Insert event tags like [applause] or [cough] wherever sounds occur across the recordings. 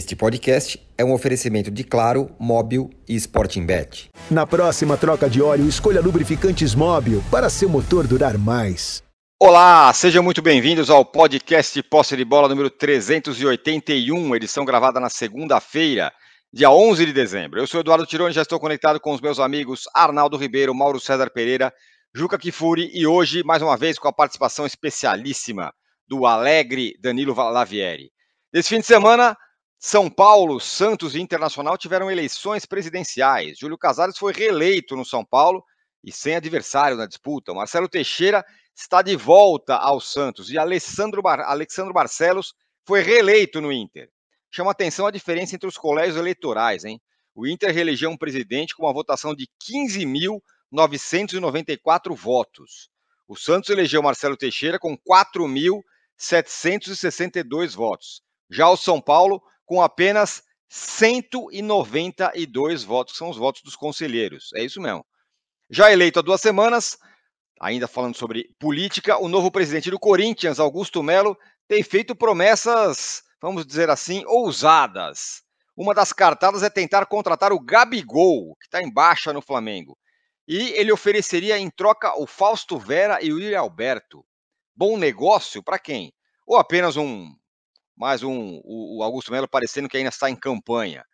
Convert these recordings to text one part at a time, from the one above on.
Este podcast é um oferecimento de Claro, Móbil e Sporting Bet. Na próxima troca de óleo, escolha lubrificantes Móbil para seu motor durar mais. Olá, sejam muito bem-vindos ao podcast Posse de Bola número 381, edição gravada na segunda-feira, dia 11 de dezembro. Eu sou Eduardo Tironi, já estou conectado com os meus amigos Arnaldo Ribeiro, Mauro César Pereira, Juca Kifuri e hoje, mais uma vez, com a participação especialíssima do alegre Danilo Lavieri. Nesse fim de semana, São Paulo, Santos e Internacional tiveram eleições presidenciais. Júlio Casares foi reeleito no São Paulo e sem adversário na disputa. Marcelo Teixeira está de volta ao Santos e Alessandro, Bar Barcelos foi reeleito no Inter. Chama atenção a diferença entre os colégios eleitorais, hein? O Inter reelegeu um presidente com uma votação de 15.994 votos. O Santos elegeu Marcelo Teixeira com 4.762 votos. Já o São Paulo com apenas 192 votos, que são os votos dos conselheiros. É isso mesmo. Já eleito há duas semanas, Ainda falando sobre política, o novo presidente do Corinthians, Augusto Melo, tem feito promessas, vamos dizer assim, ousadas. Uma das cartadas é tentar contratar o Gabigol, que está em baixa no Flamengo. E ele ofereceria em troca o Fausto Vera e o Yuri Alberto. Bom negócio para quem? Ou apenas um. Mais um. O Augusto Melo parecendo que ainda está em campanha.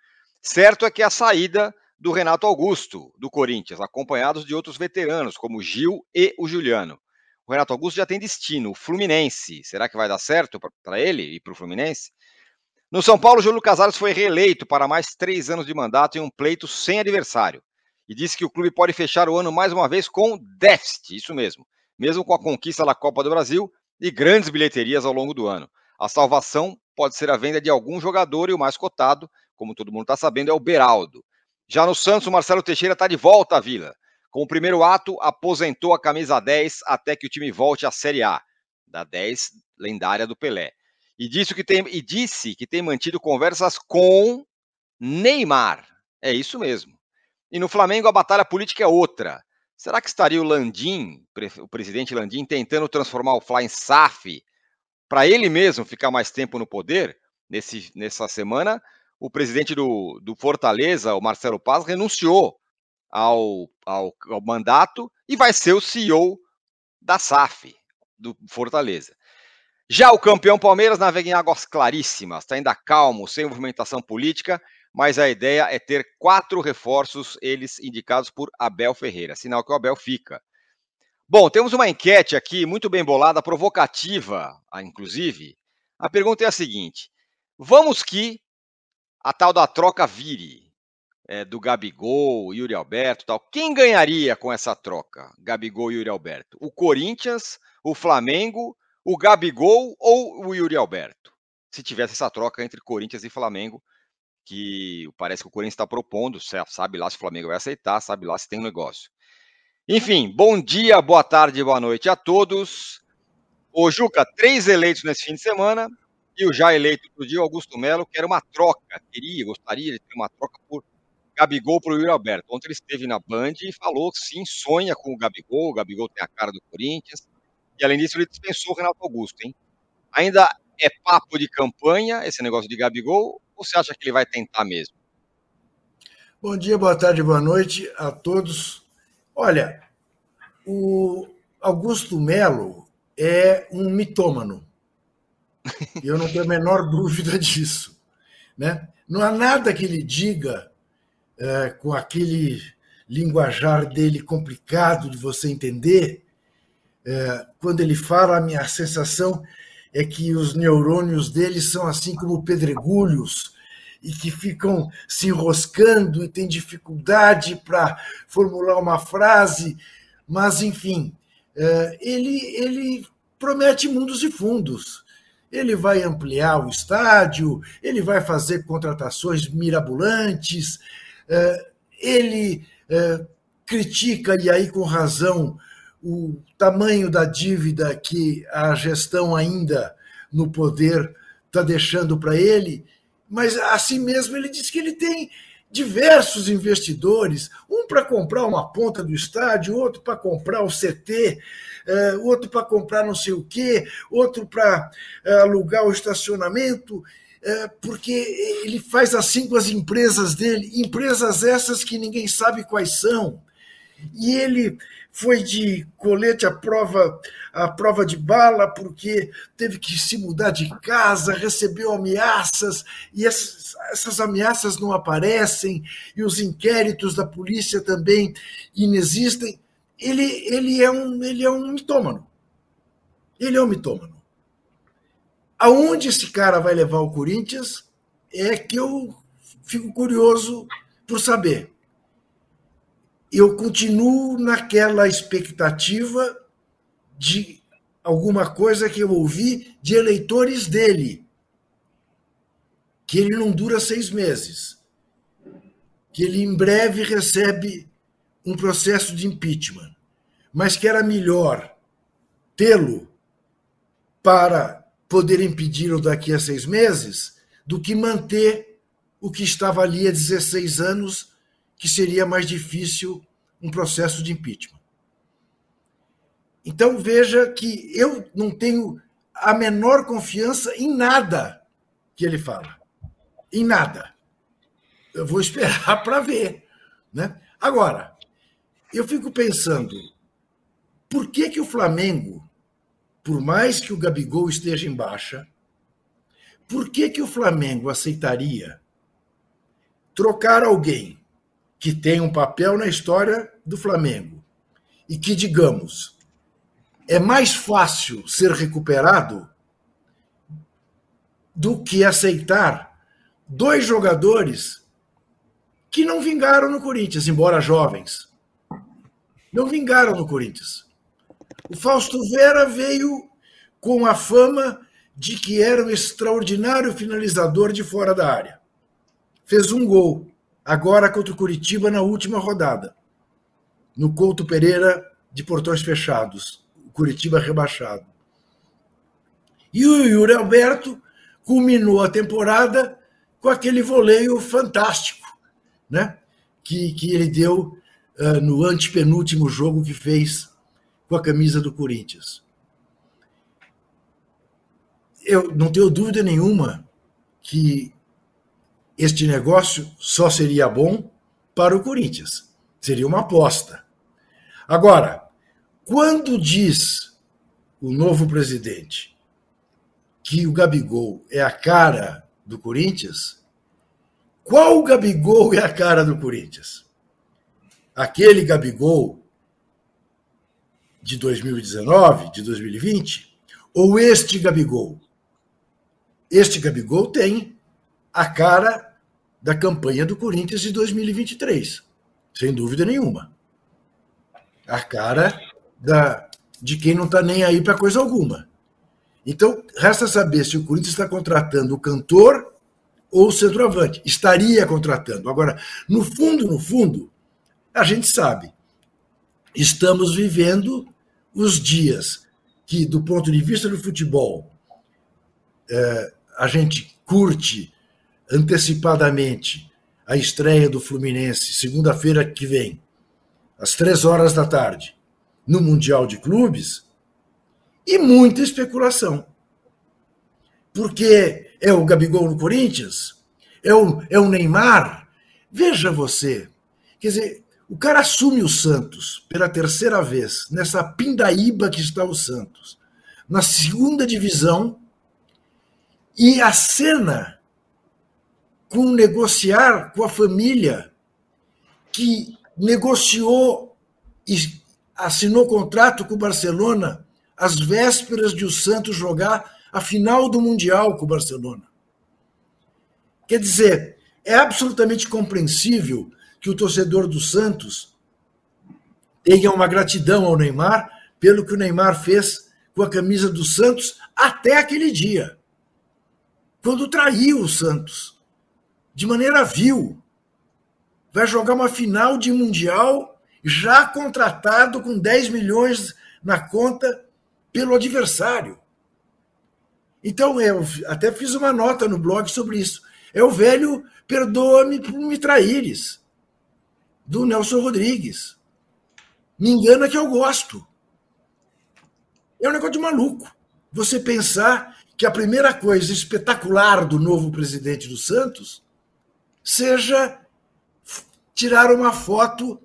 Certo é que a saída do Renato Augusto, do Corinthians, acompanhados de outros veteranos, como Gil e o Juliano. O Renato Augusto já tem destino, o Fluminense. Será que vai dar certo para ele e para o Fluminense? No São Paulo, Júlio Casares foi reeleito para mais três anos de mandato em um pleito sem adversário. E disse que o clube pode fechar o ano mais uma vez com déficit, isso mesmo. Mesmo com a conquista da Copa do Brasil e grandes bilheterias ao longo do ano. A salvação pode ser a venda de algum jogador e o mais cotado, como todo mundo está sabendo, é o Beraldo. Já no Santos, o Marcelo Teixeira está de volta à Vila. Com o primeiro ato, aposentou a camisa 10 até que o time volte à Série A, da 10 lendária do Pelé. E disse que tem, e disse que tem mantido conversas com Neymar. É isso mesmo. E no Flamengo a batalha política é outra. Será que estaria o Landim, o presidente Landim, tentando transformar o Fla em SAF para ele mesmo ficar mais tempo no poder? Nesse, nessa semana, o presidente do, do Fortaleza, o Marcelo Paz, renunciou ao, ao, ao mandato e vai ser o CEO da SAF, do Fortaleza. Já o campeão Palmeiras navega em águas claríssimas, está ainda calmo, sem movimentação política, mas a ideia é ter quatro reforços, eles indicados por Abel Ferreira, sinal que o Abel fica. Bom, temos uma enquete aqui muito bem bolada, provocativa, ah, inclusive. A pergunta é a seguinte: vamos que a tal da troca vire é, do Gabigol, Yuri Alberto tal. Quem ganharia com essa troca? Gabigol e Yuri Alberto? O Corinthians, o Flamengo, o Gabigol ou o Yuri Alberto? Se tivesse essa troca entre Corinthians e Flamengo, que parece que o Corinthians está propondo, sabe lá se o Flamengo vai aceitar, sabe lá se tem um negócio. Enfim, bom dia, boa tarde, boa noite a todos. Ô Juca, três eleitos nesse fim de semana, e o já eleito do dia, Augusto Melo, que era uma troca, queria, gostaria de ter uma troca por Gabigol para o Yuri Alberto. Ontem ele esteve na Band e falou que sim, sonha com o Gabigol, o Gabigol tem a cara do Corinthians, e além disso ele dispensou o Renato Augusto, hein? Ainda é papo de campanha esse negócio de Gabigol, ou você acha que ele vai tentar mesmo? Bom dia, boa tarde, boa noite a todos. Olha, o Augusto Melo é um mitômano. [laughs] Eu não tenho a menor dúvida disso. Né? Não há nada que ele diga é, com aquele linguajar dele complicado de você entender. É, quando ele fala, a minha sensação é que os neurônios dele são assim como pedregulhos e que ficam se enroscando e tem dificuldade para formular uma frase, mas enfim, é, ele, ele promete mundos e fundos. Ele vai ampliar o estádio, ele vai fazer contratações mirabolantes, é, ele é, critica, e aí com razão, o tamanho da dívida que a gestão ainda no poder está deixando para ele, mas assim mesmo ele diz que ele tem diversos investidores, um para comprar uma ponta do estádio, outro para comprar o CT, uh, outro para comprar não sei o quê, outro para uh, alugar o estacionamento. é, porque ele faz assim com as empresas dele, empresas essas que ninguém sabe quais são. E ele foi de colete à prova, à prova de bala, porque teve que se mudar de casa, recebeu ameaças, e essas, essas ameaças não aparecem, e os inquéritos da polícia também inexistem. Ele, ele, é, um, ele é um mitômano. Ele é um mitômano. Aonde esse cara vai levar o Corinthians é que eu fico curioso por saber. Eu continuo naquela expectativa de alguma coisa que eu ouvi de eleitores dele, que ele não dura seis meses, que ele em breve recebe um processo de impeachment, mas que era melhor tê-lo para poder impedi-lo daqui a seis meses do que manter o que estava ali há 16 anos, que seria mais difícil um processo de impeachment. Então veja que eu não tenho a menor confiança em nada que ele fala. Em nada. Eu vou esperar [laughs] para ver. Né? Agora, eu fico pensando, por que, que o Flamengo por mais que o Gabigol esteja em baixa, por que, que o Flamengo aceitaria trocar alguém que tem um papel na história do Flamengo e que, digamos, é mais fácil ser recuperado do que aceitar dois jogadores que não vingaram no Corinthians, embora jovens. Não vingaram no Corinthians. O Fausto Vera veio com a fama de que era um extraordinário finalizador de fora da área. Fez um gol, agora contra o Curitiba na última rodada, no Couto Pereira de portões fechados, o Curitiba rebaixado. E o Yuri Alberto culminou a temporada com aquele voleio fantástico, né? Que, que ele deu uh, no antepenúltimo jogo que fez com a camisa do Corinthians. Eu não tenho dúvida nenhuma que este negócio só seria bom para o Corinthians. Seria uma aposta. Agora, quando diz o novo presidente que o Gabigol é a cara do Corinthians, qual Gabigol é a cara do Corinthians? Aquele Gabigol de 2019, de 2020, ou este Gabigol? Este Gabigol tem a cara da campanha do Corinthians de 2023, sem dúvida nenhuma. A cara da, de quem não está nem aí para coisa alguma. Então, resta saber se o Corinthians está contratando o cantor ou o centroavante. Estaria contratando. Agora, no fundo, no fundo, a gente sabe. Estamos vivendo os dias que, do ponto de vista do futebol, é, a gente curte antecipadamente a estreia do Fluminense, segunda-feira que vem, às três horas da tarde, no Mundial de Clubes, e muita especulação. Porque é o Gabigol no Corinthians? É o, é o Neymar? Veja você. Quer dizer, o cara assume o Santos pela terceira vez, nessa pindaíba que está o Santos, na segunda divisão, e a cena com negociar com a família que negociou e assinou contrato com o Barcelona às vésperas de o Santos jogar a final do Mundial com o Barcelona. Quer dizer, é absolutamente compreensível que o torcedor do Santos tenha uma gratidão ao Neymar pelo que o Neymar fez com a camisa do Santos até aquele dia, quando traiu o Santos de maneira vil. Vai jogar uma final de Mundial já contratado com 10 milhões na conta pelo adversário. Então, eu até fiz uma nota no blog sobre isso. É o velho perdoa-me por me traíres do Nelson Rodrigues. Me engana que eu gosto. É um negócio de maluco. Você pensar que a primeira coisa espetacular do novo presidente do Santos seja tirar uma foto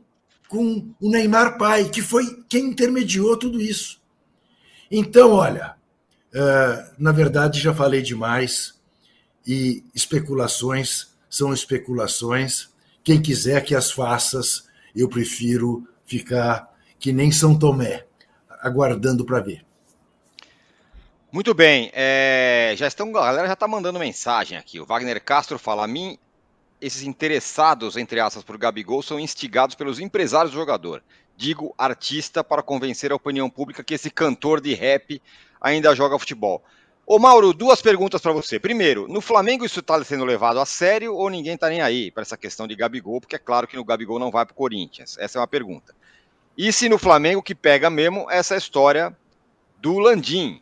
com o Neymar pai, que foi quem intermediou tudo isso. Então, olha, uh, na verdade já falei demais e especulações são especulações. Quem quiser que as faças, eu prefiro ficar que nem São Tomé, aguardando para ver. Muito bem, é, já estão, a galera já está mandando mensagem aqui. O Wagner Castro fala: a mim, esses interessados, entre aspas, por Gabigol são instigados pelos empresários do jogador. Digo artista para convencer a opinião pública que esse cantor de rap ainda joga futebol. Ô Mauro, duas perguntas para você. Primeiro, no Flamengo isso está sendo levado a sério ou ninguém está nem aí para essa questão de Gabigol? Porque é claro que no Gabigol não vai para o Corinthians. Essa é uma pergunta. E se no Flamengo que pega mesmo essa história do Landim,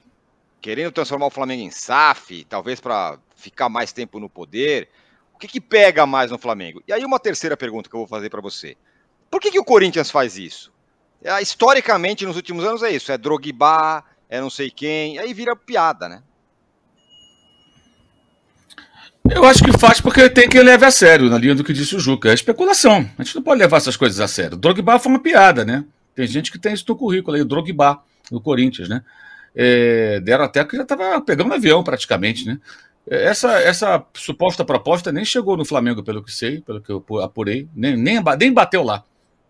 querendo transformar o Flamengo em SAF, talvez para ficar mais tempo no poder. O que, que pega mais no Flamengo? E aí uma terceira pergunta que eu vou fazer para você. Por que, que o Corinthians faz isso? É, historicamente, nos últimos anos é isso. É Drogba, é não sei quem. Aí vira piada, né? Eu acho que faz porque tem que levar a sério, na linha do que disse o Juca. É especulação. A gente não pode levar essas coisas a sério. Drogba foi uma piada, né? Tem gente que tem isso no currículo aí, Drogba, do Corinthians, né? é, deram até que já estava pegando um avião praticamente, né? Essa, essa suposta proposta nem chegou no Flamengo, pelo que sei, pelo que eu apurei, nem, nem, nem bateu lá.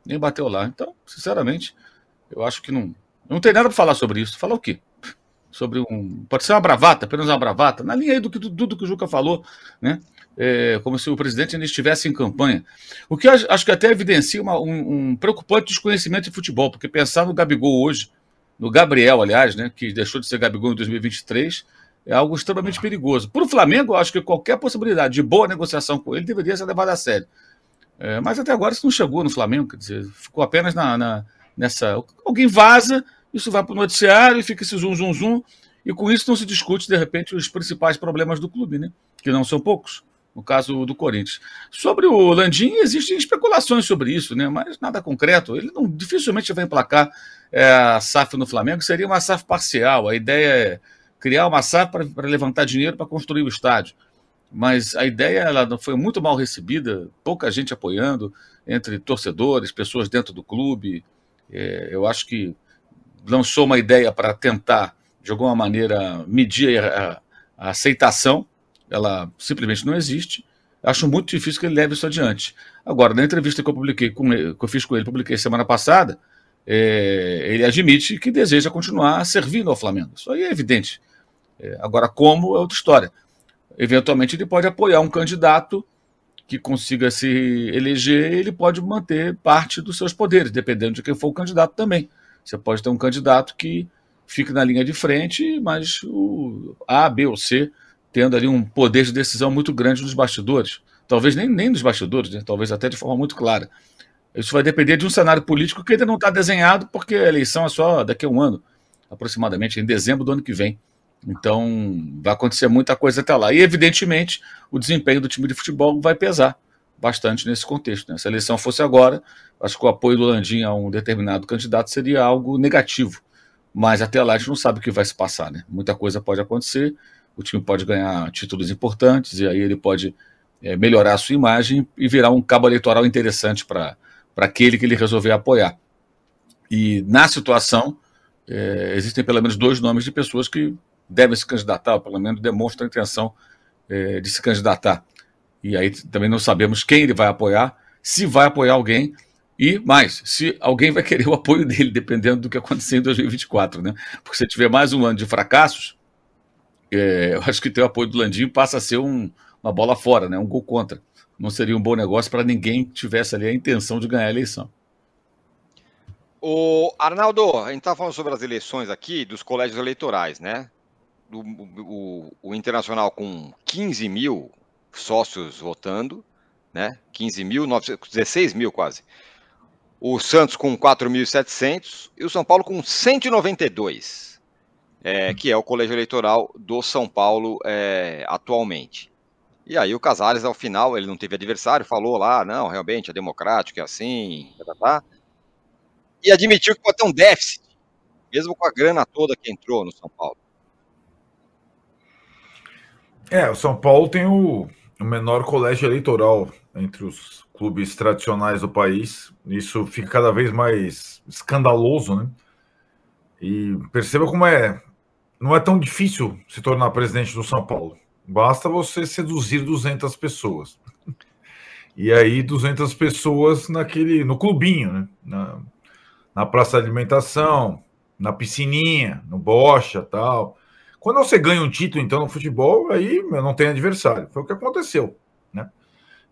Nem bateu lá. Então, sinceramente, eu acho que não, não tem nada para falar sobre isso. Falar o quê? Sobre um. Pode ser uma bravata, apenas uma bravata, na linha aí do que tudo que o Juca falou, né? É, como se o presidente ainda estivesse em campanha. O que eu acho que até evidencia uma, um, um preocupante desconhecimento de futebol, porque pensar no Gabigol hoje, no Gabriel, aliás, né, que deixou de ser Gabigol em 2023, é algo extremamente perigoso. Para o Flamengo, eu acho que qualquer possibilidade de boa negociação com ele deveria ser levada a sério. É, mas até agora isso não chegou no Flamengo, quer dizer, ficou apenas na, na nessa. Alguém vaza, isso vai para o noticiário e fica esse zum, zum, zum, e com isso não se discute, de repente, os principais problemas do clube, né? Que não são poucos, no caso do Corinthians. Sobre o Landim, existem especulações sobre isso, né? Mas nada concreto. Ele não dificilmente vai emplacar é, a SAF no Flamengo, seria uma SAF parcial. A ideia é criar uma SAF para levantar dinheiro para construir o estádio. Mas a ideia ela foi muito mal recebida, pouca gente apoiando, entre torcedores, pessoas dentro do clube. É, eu acho que lançou uma ideia para tentar, de alguma maneira, medir a, a aceitação. Ela simplesmente não existe. Acho muito difícil que ele leve isso adiante. Agora, na entrevista que eu publiquei com, que eu fiz com ele, publiquei semana passada, é, ele admite que deseja continuar servindo ao Flamengo. Isso aí é evidente. É, agora, como é outra história. Eventualmente, ele pode apoiar um candidato que consiga se eleger, ele pode manter parte dos seus poderes, dependendo de quem for o candidato também. Você pode ter um candidato que fique na linha de frente, mas o A, B ou C tendo ali um poder de decisão muito grande nos bastidores. Talvez nem, nem nos bastidores, né? talvez até de forma muito clara. Isso vai depender de um cenário político que ainda não está desenhado, porque a eleição é só daqui a um ano, aproximadamente, em dezembro do ano que vem. Então, vai acontecer muita coisa até lá. E, evidentemente, o desempenho do time de futebol vai pesar bastante nesse contexto. Né? Se a eleição fosse agora, acho que o apoio do Landim a um determinado candidato seria algo negativo. Mas até lá a gente não sabe o que vai se passar. Né? Muita coisa pode acontecer, o time pode ganhar títulos importantes, e aí ele pode é, melhorar a sua imagem e virar um cabo eleitoral interessante para aquele que ele resolver apoiar. E na situação, é, existem pelo menos dois nomes de pessoas que devem se candidatar, ou pelo menos demonstram a intenção é, de se candidatar. E aí também não sabemos quem ele vai apoiar, se vai apoiar alguém, e mais, se alguém vai querer o apoio dele, dependendo do que acontecer em 2024, né? Porque se tiver mais um ano de fracassos, é, eu acho que ter o apoio do Landinho passa a ser um, uma bola fora, né? um gol contra não seria um bom negócio para ninguém que tivesse ali a intenção de ganhar a eleição. O Arnaldo, a gente está falando sobre as eleições aqui dos colégios eleitorais, né? O, o, Internacional com 15 mil sócios votando, né? 15 mil, 16 mil quase. O Santos com 4.700 e o São Paulo com 192, é, que é o colégio eleitoral do São Paulo é, atualmente. E aí o Casares, ao final, ele não teve adversário, falou lá, não, realmente é democrático, é assim, tá, tá, tá. e admitiu que pode ter um déficit, mesmo com a grana toda que entrou no São Paulo. É, o São Paulo tem o, o menor colégio eleitoral entre os clubes tradicionais do país. Isso fica cada vez mais escandaloso, né? E perceba como é. Não é tão difícil se tornar presidente do São Paulo. Basta você seduzir 200 pessoas. E aí, 200 pessoas naquele, no clubinho, né? Na, na praça de alimentação, na piscininha, no bocha tal. Quando você ganha um título, então, no futebol, aí não tem adversário. Foi o que aconteceu.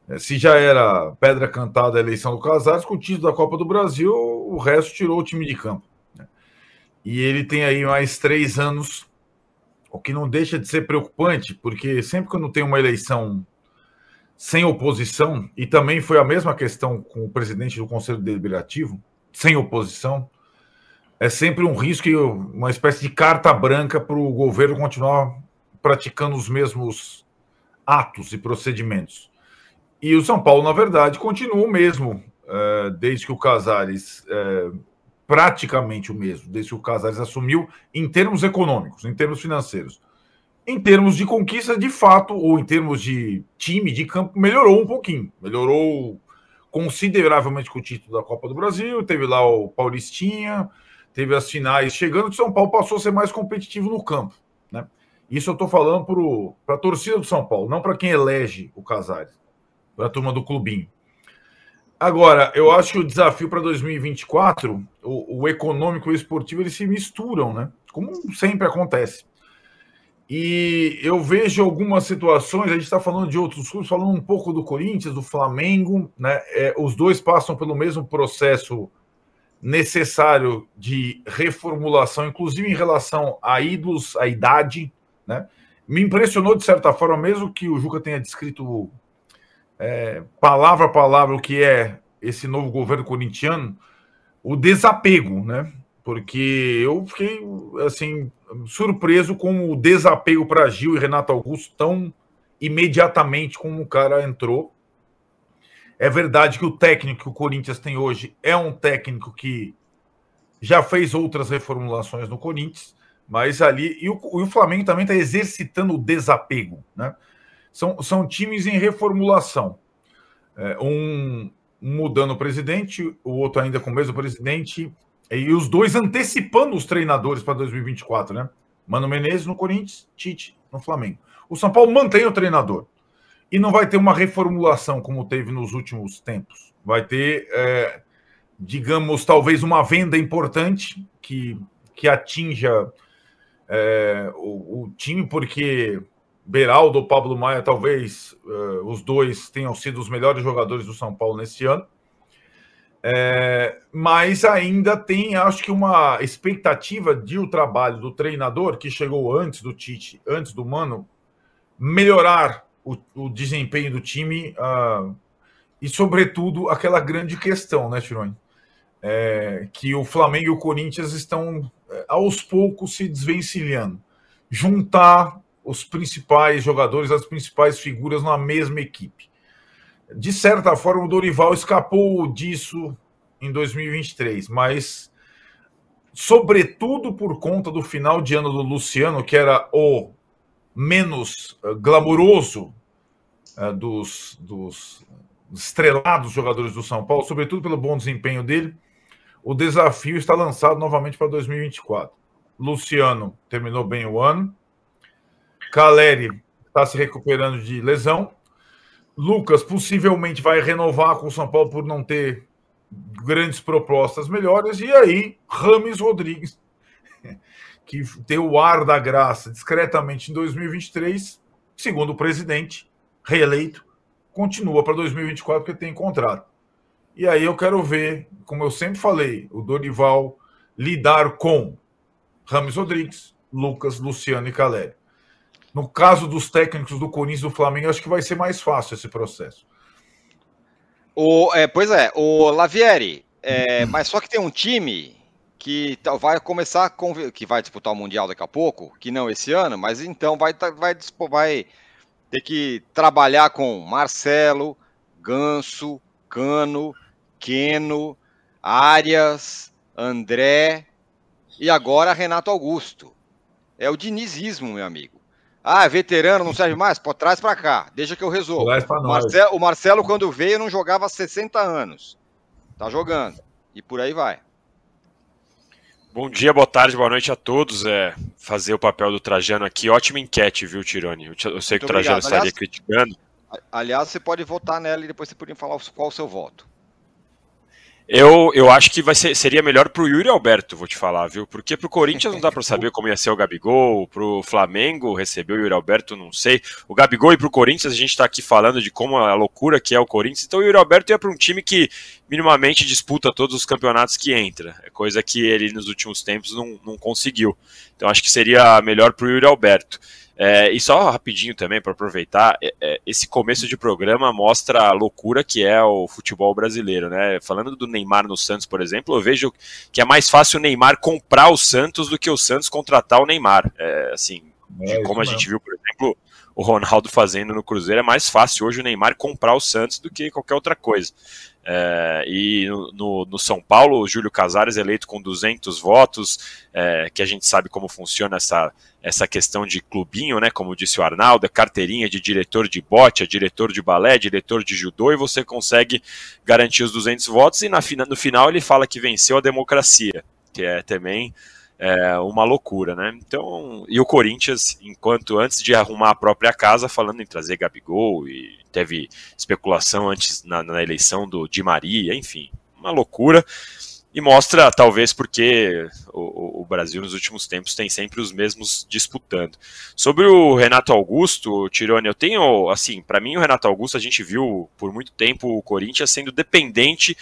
É, se já era pedra cantada a eleição do Casares, com o título da Copa do Brasil, o resto tirou o time de campo. Né? E ele tem aí mais três anos, o que não deixa de ser preocupante, porque sempre quando tem uma eleição sem oposição, e também foi a mesma questão com o presidente do Conselho Deliberativo, sem oposição, é sempre um risco uma espécie de carta branca para o governo continuar praticando os mesmos atos e procedimentos. E o São Paulo, na verdade, continua o mesmo, é, desde que o Casares, é, praticamente o mesmo, desde que o Casares assumiu, em termos econômicos, em termos financeiros. Em termos de conquista, de fato, ou em termos de time, de campo, melhorou um pouquinho. Melhorou consideravelmente com o título da Copa do Brasil, teve lá o Paulistinha, teve as finais chegando, o São Paulo passou a ser mais competitivo no campo. Né? Isso eu estou falando para a torcida do São Paulo, não para quem elege o Casares para a turma do clubinho. Agora, eu acho que o desafio para 2024, o, o, econômico e o esportivo, eles se misturam, né? Como sempre acontece. E eu vejo algumas situações, a gente está falando de outros clubes, falando um pouco do Corinthians, do Flamengo, né? É, os dois passam pelo mesmo processo necessário de reformulação, inclusive em relação a ídolos, a idade, né? Me impressionou de certa forma, mesmo que o Juca tenha descrito é, palavra a palavra o que é esse novo governo corintiano, o desapego, né? Porque eu fiquei assim surpreso com o desapego para Gil e Renato Augusto tão imediatamente como o cara entrou. É verdade que o técnico que o Corinthians tem hoje é um técnico que já fez outras reformulações no Corinthians, mas ali. E o, e o Flamengo também está exercitando o desapego, né? são, são times em reformulação. É, um mudando o presidente, o outro ainda com o mesmo presidente, e os dois antecipando os treinadores para 2024, né? Mano Menezes no Corinthians, Tite no Flamengo. O São Paulo mantém o treinador. E não vai ter uma reformulação como teve nos últimos tempos. Vai ter, é, digamos, talvez uma venda importante que, que atinja é, o, o time, porque Beraldo ou Pablo Maia, talvez uh, os dois tenham sido os melhores jogadores do São Paulo nesse ano. É, mas ainda tem, acho que, uma expectativa de o trabalho do treinador que chegou antes do Tite, antes do Mano, melhorar o, o desempenho do time uh, e, sobretudo, aquela grande questão, né, Tironi? É, que o Flamengo e o Corinthians estão é, aos poucos se desvencilhando. Juntar os principais jogadores, as principais figuras na mesma equipe. De certa forma, o Dorival escapou disso em 2023, mas sobretudo por conta do final de ano do Luciano, que era o menos uh, glamouroso dos, dos estrelados jogadores do São Paulo, sobretudo pelo bom desempenho dele, o desafio está lançado novamente para 2024. Luciano terminou bem o ano, Caleri está se recuperando de lesão. Lucas possivelmente vai renovar com o São Paulo por não ter grandes propostas melhores. E aí, Rames Rodrigues, [laughs] que tem o ar da graça discretamente em 2023, segundo o presidente, reeleito, continua para 2024 porque tem contrato. E aí eu quero ver, como eu sempre falei, o Dorival lidar com Rames Rodrigues, Lucas, Luciano e Caleri. No caso dos técnicos do Corinthians do Flamengo, acho que vai ser mais fácil esse processo. O, é, pois é, o Lavieri, é, mas só que tem um time que vai começar, que vai disputar o Mundial daqui a pouco, que não esse ano, mas então vai, vai, vai ter que trabalhar com Marcelo, Ganso, Cano, Queno, Arias, André e agora Renato Augusto. É o dinizismo, meu amigo. Ah, é veterano, não serve mais? Pô, traz para cá, deixa que eu resolvo. O Marcelo, o Marcelo, quando veio, não jogava há 60 anos. Tá jogando. E por aí vai. Bom dia, boa tarde, boa noite a todos. É, fazer o papel do Trajano aqui. Ótima enquete, viu, Tirone? Eu, sei Muito que o Trajano obrigado. estaria aliás, criticando. Aliás, você pode votar nela e depois você pode falar qual o seu voto. Eu, eu acho que vai ser, seria melhor pro Yuri Alberto, vou te falar, viu? Porque pro Corinthians não dá para saber como ia ser o Gabigol, pro Flamengo receber o Yuri Alberto, não sei. O Gabigol e pro Corinthians a gente tá aqui falando de como a loucura que é o Corinthians. Então o Yuri Alberto ia para um time que minimamente disputa todos os campeonatos que entra. É coisa que ele nos últimos tempos não, não conseguiu. Então acho que seria melhor pro Yuri Alberto. É, e só rapidinho também, para aproveitar, é, é, esse começo de programa mostra a loucura que é o futebol brasileiro, né? Falando do Neymar no Santos, por exemplo, eu vejo que é mais fácil o Neymar comprar o Santos do que o Santos contratar o Neymar. É, assim, é, como a gente viu, por exemplo, o Ronaldo fazendo no Cruzeiro, é mais fácil hoje o Neymar comprar o Santos do que qualquer outra coisa. É, e no, no, São Paulo, o Júlio Casares eleito com 200 votos, é, que a gente sabe como funciona essa, essa questão de clubinho, né? Como disse o Arnaldo, é carteirinha de diretor de bote, é diretor de balé, diretor de judô, e você consegue garantir os 200 votos. E na, no final ele fala que venceu a democracia, que é também é uma loucura, né? Então, e o Corinthians, enquanto antes de arrumar a própria casa, falando em trazer Gabigol e teve especulação antes na, na eleição do Di Maria, enfim, uma loucura. E mostra, talvez, porque o, o, Brasil nos últimos tempos tem sempre os mesmos disputando. Sobre o Renato Augusto, Tirone, eu tenho, assim, para mim o Renato Augusto, a gente viu por muito tempo o Corinthians sendo dependente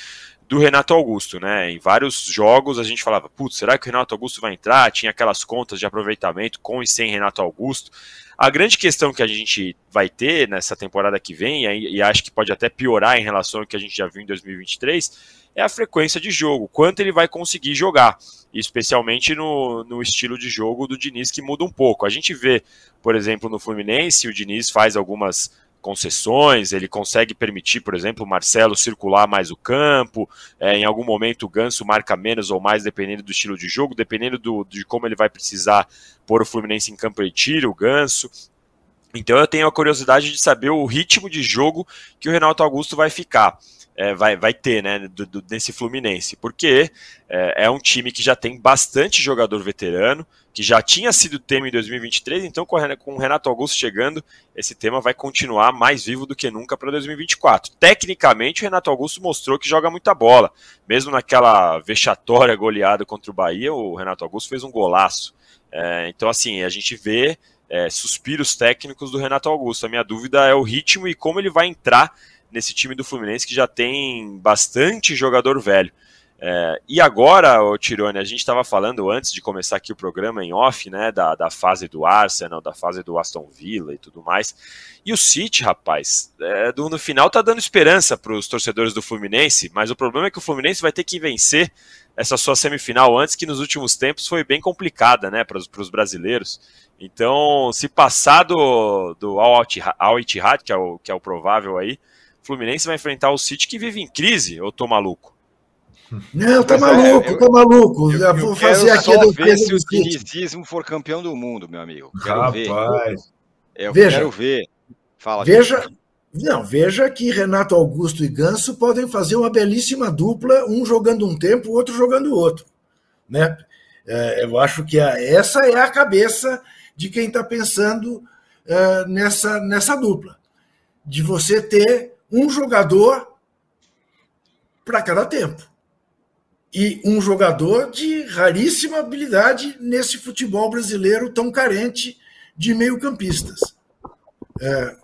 do Renato Augusto, né? Em vários jogos a gente falava, putz, será que o Renato Augusto vai entrar? Tinha aquelas contas de aproveitamento com e sem Renato Augusto. A grande questão que a gente vai ter nessa temporada que vem, e acho que pode até piorar em relação ao que a gente já viu em 2023, é a frequência de jogo, quanto ele vai conseguir jogar, especialmente no, no estilo de jogo do Diniz, que muda um pouco. A gente vê, por exemplo, no Fluminense, o Diniz faz algumas concessões, ele consegue permitir, por exemplo, o Marcelo circular mais o campo, é, em algum momento o Ganso marca menos ou mais, dependendo do estilo de jogo, dependendo do, de como ele vai precisar pôr o Fluminense em campo, ele tira o Ganso. Então eu tenho a curiosidade de saber o ritmo de jogo que o Renato Augusto vai ficar é, vai, vai ter, né, do, do, Fluminense, porque é, é, um time que já tem bastante jogador veterano, que já tinha sido tema em 2023, então com, com o Renato Augusto chegando, esse tema vai continuar mais vivo do que nunca para 2024. Tecnicamente, o Renato Augusto mostrou que joga muita bola, mesmo naquela vexatória goleada contra o Bahia, o Renato Augusto fez um golaço. É, então, assim, a gente vê é, suspiros técnicos do Renato Augusto. A minha dúvida é o ritmo e como ele vai entrar nesse time do Fluminense que já tem bastante jogador velho. É, e agora, o Tirone, a gente estava falando antes de começar aqui o programa em off, né, da, da fase do Arsenal, da fase do Aston Villa e tudo mais. E o City, rapaz, é, do, no final tá dando esperança para os torcedores do Fluminense, mas o problema é que o Fluminense vai ter que vencer essa sua semifinal antes, que nos últimos tempos foi bem complicada, né, para os brasileiros. Então, se passar do, do Al Ittihad, que é o, que é o provável aí, Fluminense vai enfrentar o City que vive em crise, eu tô maluco? Não, tá maluco, é, tá maluco. Eu, eu vou fazer aqui a ver se o dinicismo for campeão do mundo, meu amigo. Quero Rapaz. ver. Eu veja, quero ver. Fala, veja, não, veja que Renato Augusto e Ganso podem fazer uma belíssima dupla, um jogando um tempo, o outro jogando o outro. Né? É, eu acho que a, essa é a cabeça de quem está pensando uh, nessa, nessa dupla. De você ter um jogador para cada tempo. E um jogador de raríssima habilidade nesse futebol brasileiro tão carente de meio-campistas. É,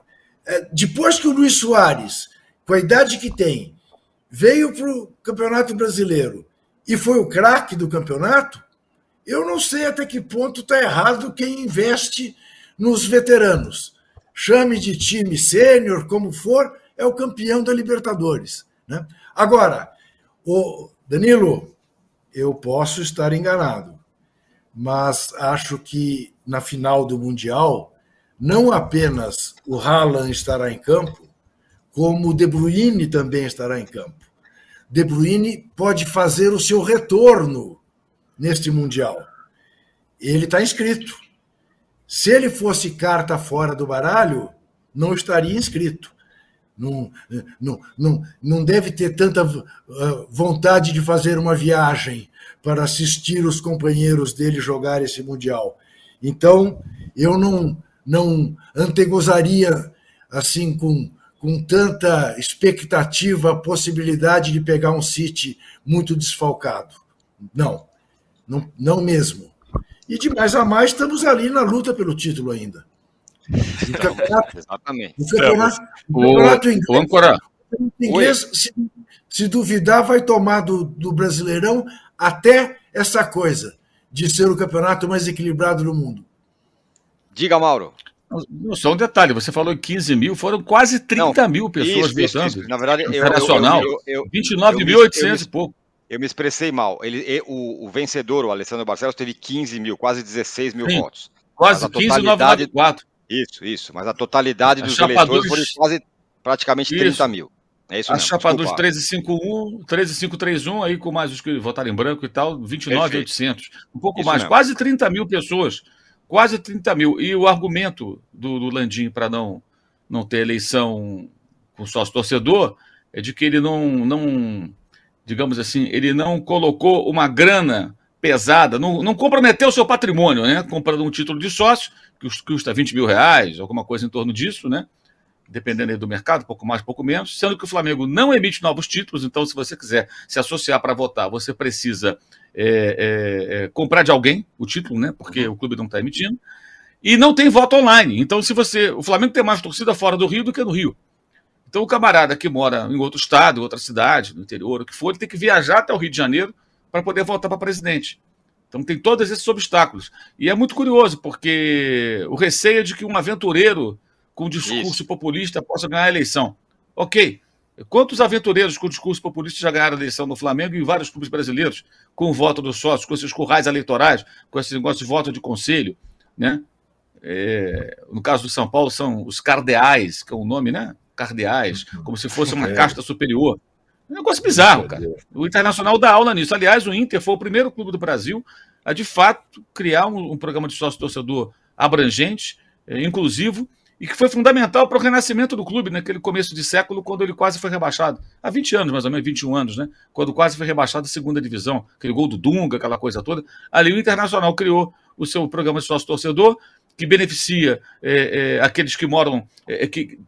é, depois que o Luiz Soares, com a idade que tem, veio para o Campeonato Brasileiro e foi o craque do campeonato, eu não sei até que ponto está errado quem investe nos veteranos. Chame de time sênior, como for, é o campeão da Libertadores. Né? Agora, o Danilo, eu posso estar enganado, mas acho que na final do Mundial, não apenas o Haaland estará em campo, como o De Bruyne também estará em campo. De Bruyne pode fazer o seu retorno neste Mundial. Ele está inscrito. Se ele fosse carta fora do baralho, não estaria inscrito. Não, não, não, não deve ter tanta ah, vontade de fazer uma viagem para assistir os companheiros dele jogar esse Mundial. Então, eu não, não antegozaria assim com, com tanta expectativa a possibilidade de pegar um City muito desfalcado. Não, não, não mesmo. E de mais a mais, estamos ali na luta pelo título ainda. O campeonato, Exatamente. O campeonato, o campeonato inglês, inglês se, se, duvidar, vai tomar do, do Brasileirão até essa coisa de ser o campeonato mais equilibrado do mundo. Diga, Mauro. Só um detalhe, você falou 15 mil, foram quase 30 Não, mil pessoas isso. Isso, isso. Na verdade, Internacional, 29.800 e pouco. Eu me expressei mal. Ele, o, o, vencedor, o Alessandro Barcelos, teve 15 mil, quase 16 mil Sim, votos. Quase 15,994. Isso, isso. Mas a totalidade a dos eleitores foram quase praticamente 30 isso. mil. É isso a mesmo. Chapa dos 13551, 13531, aí com mais os que votaram em branco e tal, 29,800. Um pouco isso mais, mesmo. quase 30 mil pessoas. Quase 30 mil. E o argumento do, do Landim para não, não ter eleição com sócio torcedor é de que ele não, não, digamos assim, ele não colocou uma grana pesada, não, não comprometeu o seu patrimônio, né? Comprando um título de sócio, que custa 20 mil reais, alguma coisa em torno disso, né? Dependendo do mercado, pouco mais, pouco menos, sendo que o Flamengo não emite novos títulos, então, se você quiser se associar para votar, você precisa é, é, é, comprar de alguém o título, né? Porque o clube não está emitindo. E não tem voto online. Então, se você. O Flamengo tem mais torcida fora do Rio do que no Rio. Então, o camarada que mora em outro estado, outra cidade, no interior, o que for, ele tem que viajar até o Rio de Janeiro para poder voltar para presidente. Então tem todos esses obstáculos. E é muito curioso, porque o receio é de que um aventureiro com discurso Isso. populista possa ganhar a eleição. Ok. Quantos aventureiros com discurso populista já ganharam a eleição no Flamengo e em vários clubes brasileiros, com o voto dos sócios, com esses currais eleitorais, com esse negócio de voto de conselho, né? É, no caso do São Paulo, são os cardeais, que é o nome, né? Cardeais, como se fosse uma é. casta superior. Um negócio bizarro, cara. O Internacional dá aula nisso. Aliás, o Inter foi o primeiro clube do Brasil a, de fato, criar um, um programa de sócio-torcedor abrangente, é, inclusivo, e que foi fundamental para o renascimento do clube naquele começo de século, quando ele quase foi rebaixado. Há 20 anos, mais ou menos, 21 anos, né? Quando quase foi rebaixado à segunda divisão, aquele gol do Dunga, aquela coisa toda. Ali o Internacional criou o seu programa de sócio-torcedor, que beneficia é, é, aqueles que moram, é, que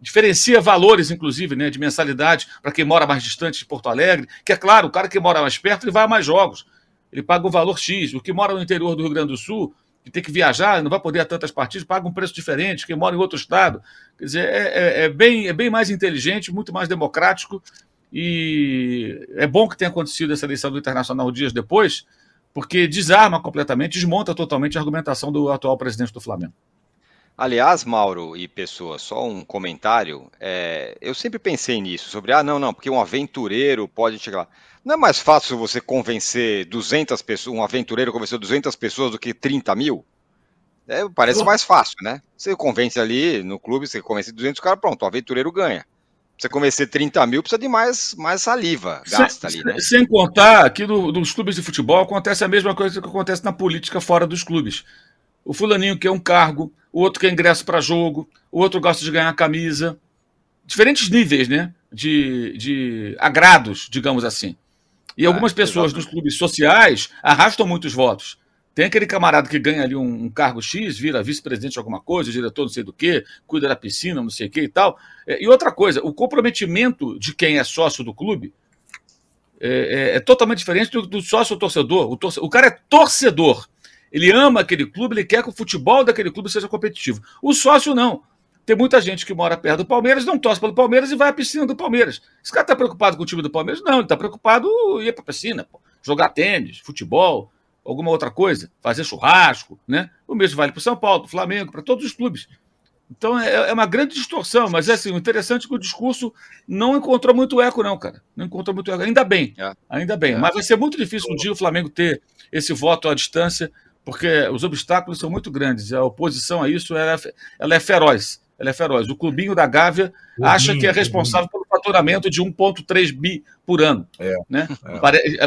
diferencia valores, inclusive, né, de mensalidade para quem mora mais distante de Porto Alegre, que é claro, o cara que mora mais perto ele vai a mais jogos, ele paga o valor X, o que mora no interior do Rio Grande do Sul, que tem que viajar, não vai poder a tantas partidas, paga um preço diferente, quem mora em outro estado, quer dizer, é, é, é bem, é bem mais inteligente, muito mais democrático, e é bom que tenha acontecido essa eleição do Internacional dias depois, porque desarma completamente, desmonta totalmente a argumentação do atual presidente do Flamengo. Aliás, Mauro e pessoas, só um comentário. É, eu sempre pensei nisso, sobre, ah, não, não, porque um aventureiro pode chegar lá. Não é mais fácil você convencer 200 pessoas, um aventureiro convencer 200 pessoas do que 30 mil? É, parece mais fácil, né? Você convence ali no clube, você convence 200 caras, pronto, o aventureiro ganha você convencer 30 mil, precisa de mais, mais saliva, gasta sem, ali. Né? Sem contar que no, nos clubes de futebol acontece a mesma coisa que acontece na política fora dos clubes. O fulaninho quer um cargo, o outro quer ingresso para jogo, o outro gosta de ganhar camisa. Diferentes níveis né, de, de agrados, digamos assim. E ah, algumas pessoas exatamente. nos clubes sociais arrastam muitos votos. Tem aquele camarada que ganha ali um, um cargo X, vira vice-presidente de alguma coisa, diretor não sei do que, cuida da piscina, não sei o que e tal. É, e outra coisa, o comprometimento de quem é sócio do clube é, é, é totalmente diferente do, do sócio-torcedor. O, torce, o cara é torcedor. Ele ama aquele clube, ele quer que o futebol daquele clube seja competitivo. O sócio não. Tem muita gente que mora perto do Palmeiras, não torce pelo Palmeiras e vai à piscina do Palmeiras. Esse cara está preocupado com o time do Palmeiras? Não, ele está preocupado em ir para a piscina, pô. jogar tênis, futebol, alguma outra coisa, fazer churrasco, né? O mesmo vale para o São Paulo, para o Flamengo, para todos os clubes. Então é, é, uma grande distorção, mas é assim, o interessante é que o discurso não encontrou muito eco, não, cara. Não encontrou muito eco. Ainda bem, é. ainda bem. É. Mas vai ser muito difícil um dia o Flamengo ter esse voto à distância, porque os obstáculos são muito grandes. A oposição a isso ela é, ela é feroz. Ela é feroz. O clubinho da Gávea acha que é responsável pelo faturamento de 1,3 bi por ano. É, né?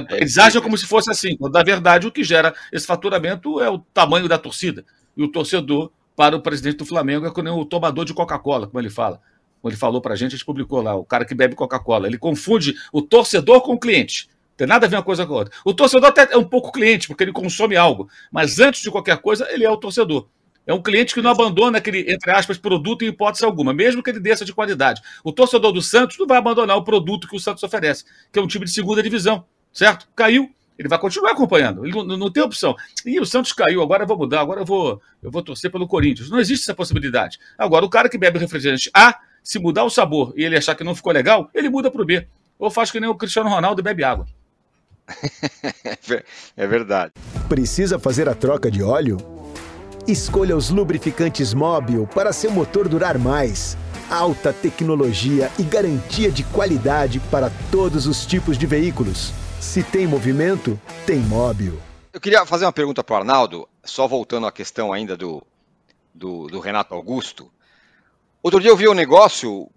É. Eles acham como se fosse assim, quando na verdade o que gera esse faturamento é o tamanho da torcida. e o torcedor para o presidente do Flamengo é como o tomador de Coca-Cola, como ele fala. Como ele falou para a gente, a gente publicou lá, o cara que bebe Coca-Cola. Ele confunde o torcedor com o cliente. Tem nada a ver uma coisa com a outra. O torcedor até é um pouco cliente, porque ele consome algo. Mas antes de qualquer coisa, ele é o torcedor. É um cliente que não abandona aquele, entre aspas, produto em hipótese alguma, mesmo que ele desça de qualidade. O torcedor do Santos não vai abandonar o produto que o Santos oferece, que é um time de segunda divisão, certo? Caiu, ele vai continuar acompanhando. Ele não, não, tem opção. E o Santos caiu, agora eu vou mudar, agora eu vou, eu vou torcer pelo Corinthians. Não existe essa possibilidade. Agora, o cara que bebe refrigerante A, se mudar o sabor e ele achar que não ficou legal, ele muda para o B. Ou faz que nem o Cristiano Ronaldo bebe água. [laughs] é verdade. Precisa fazer a troca de óleo? Escolha os lubrificantes Móbil para seu motor durar mais. Alta tecnologia e garantia de qualidade para todos os tipos de veículos. Se tem movimento, tem Móbil. Eu queria fazer uma pergunta para o Arnaldo, só voltando à questão ainda do, do, do, Renato Augusto. Outro dia eu vi um negócio,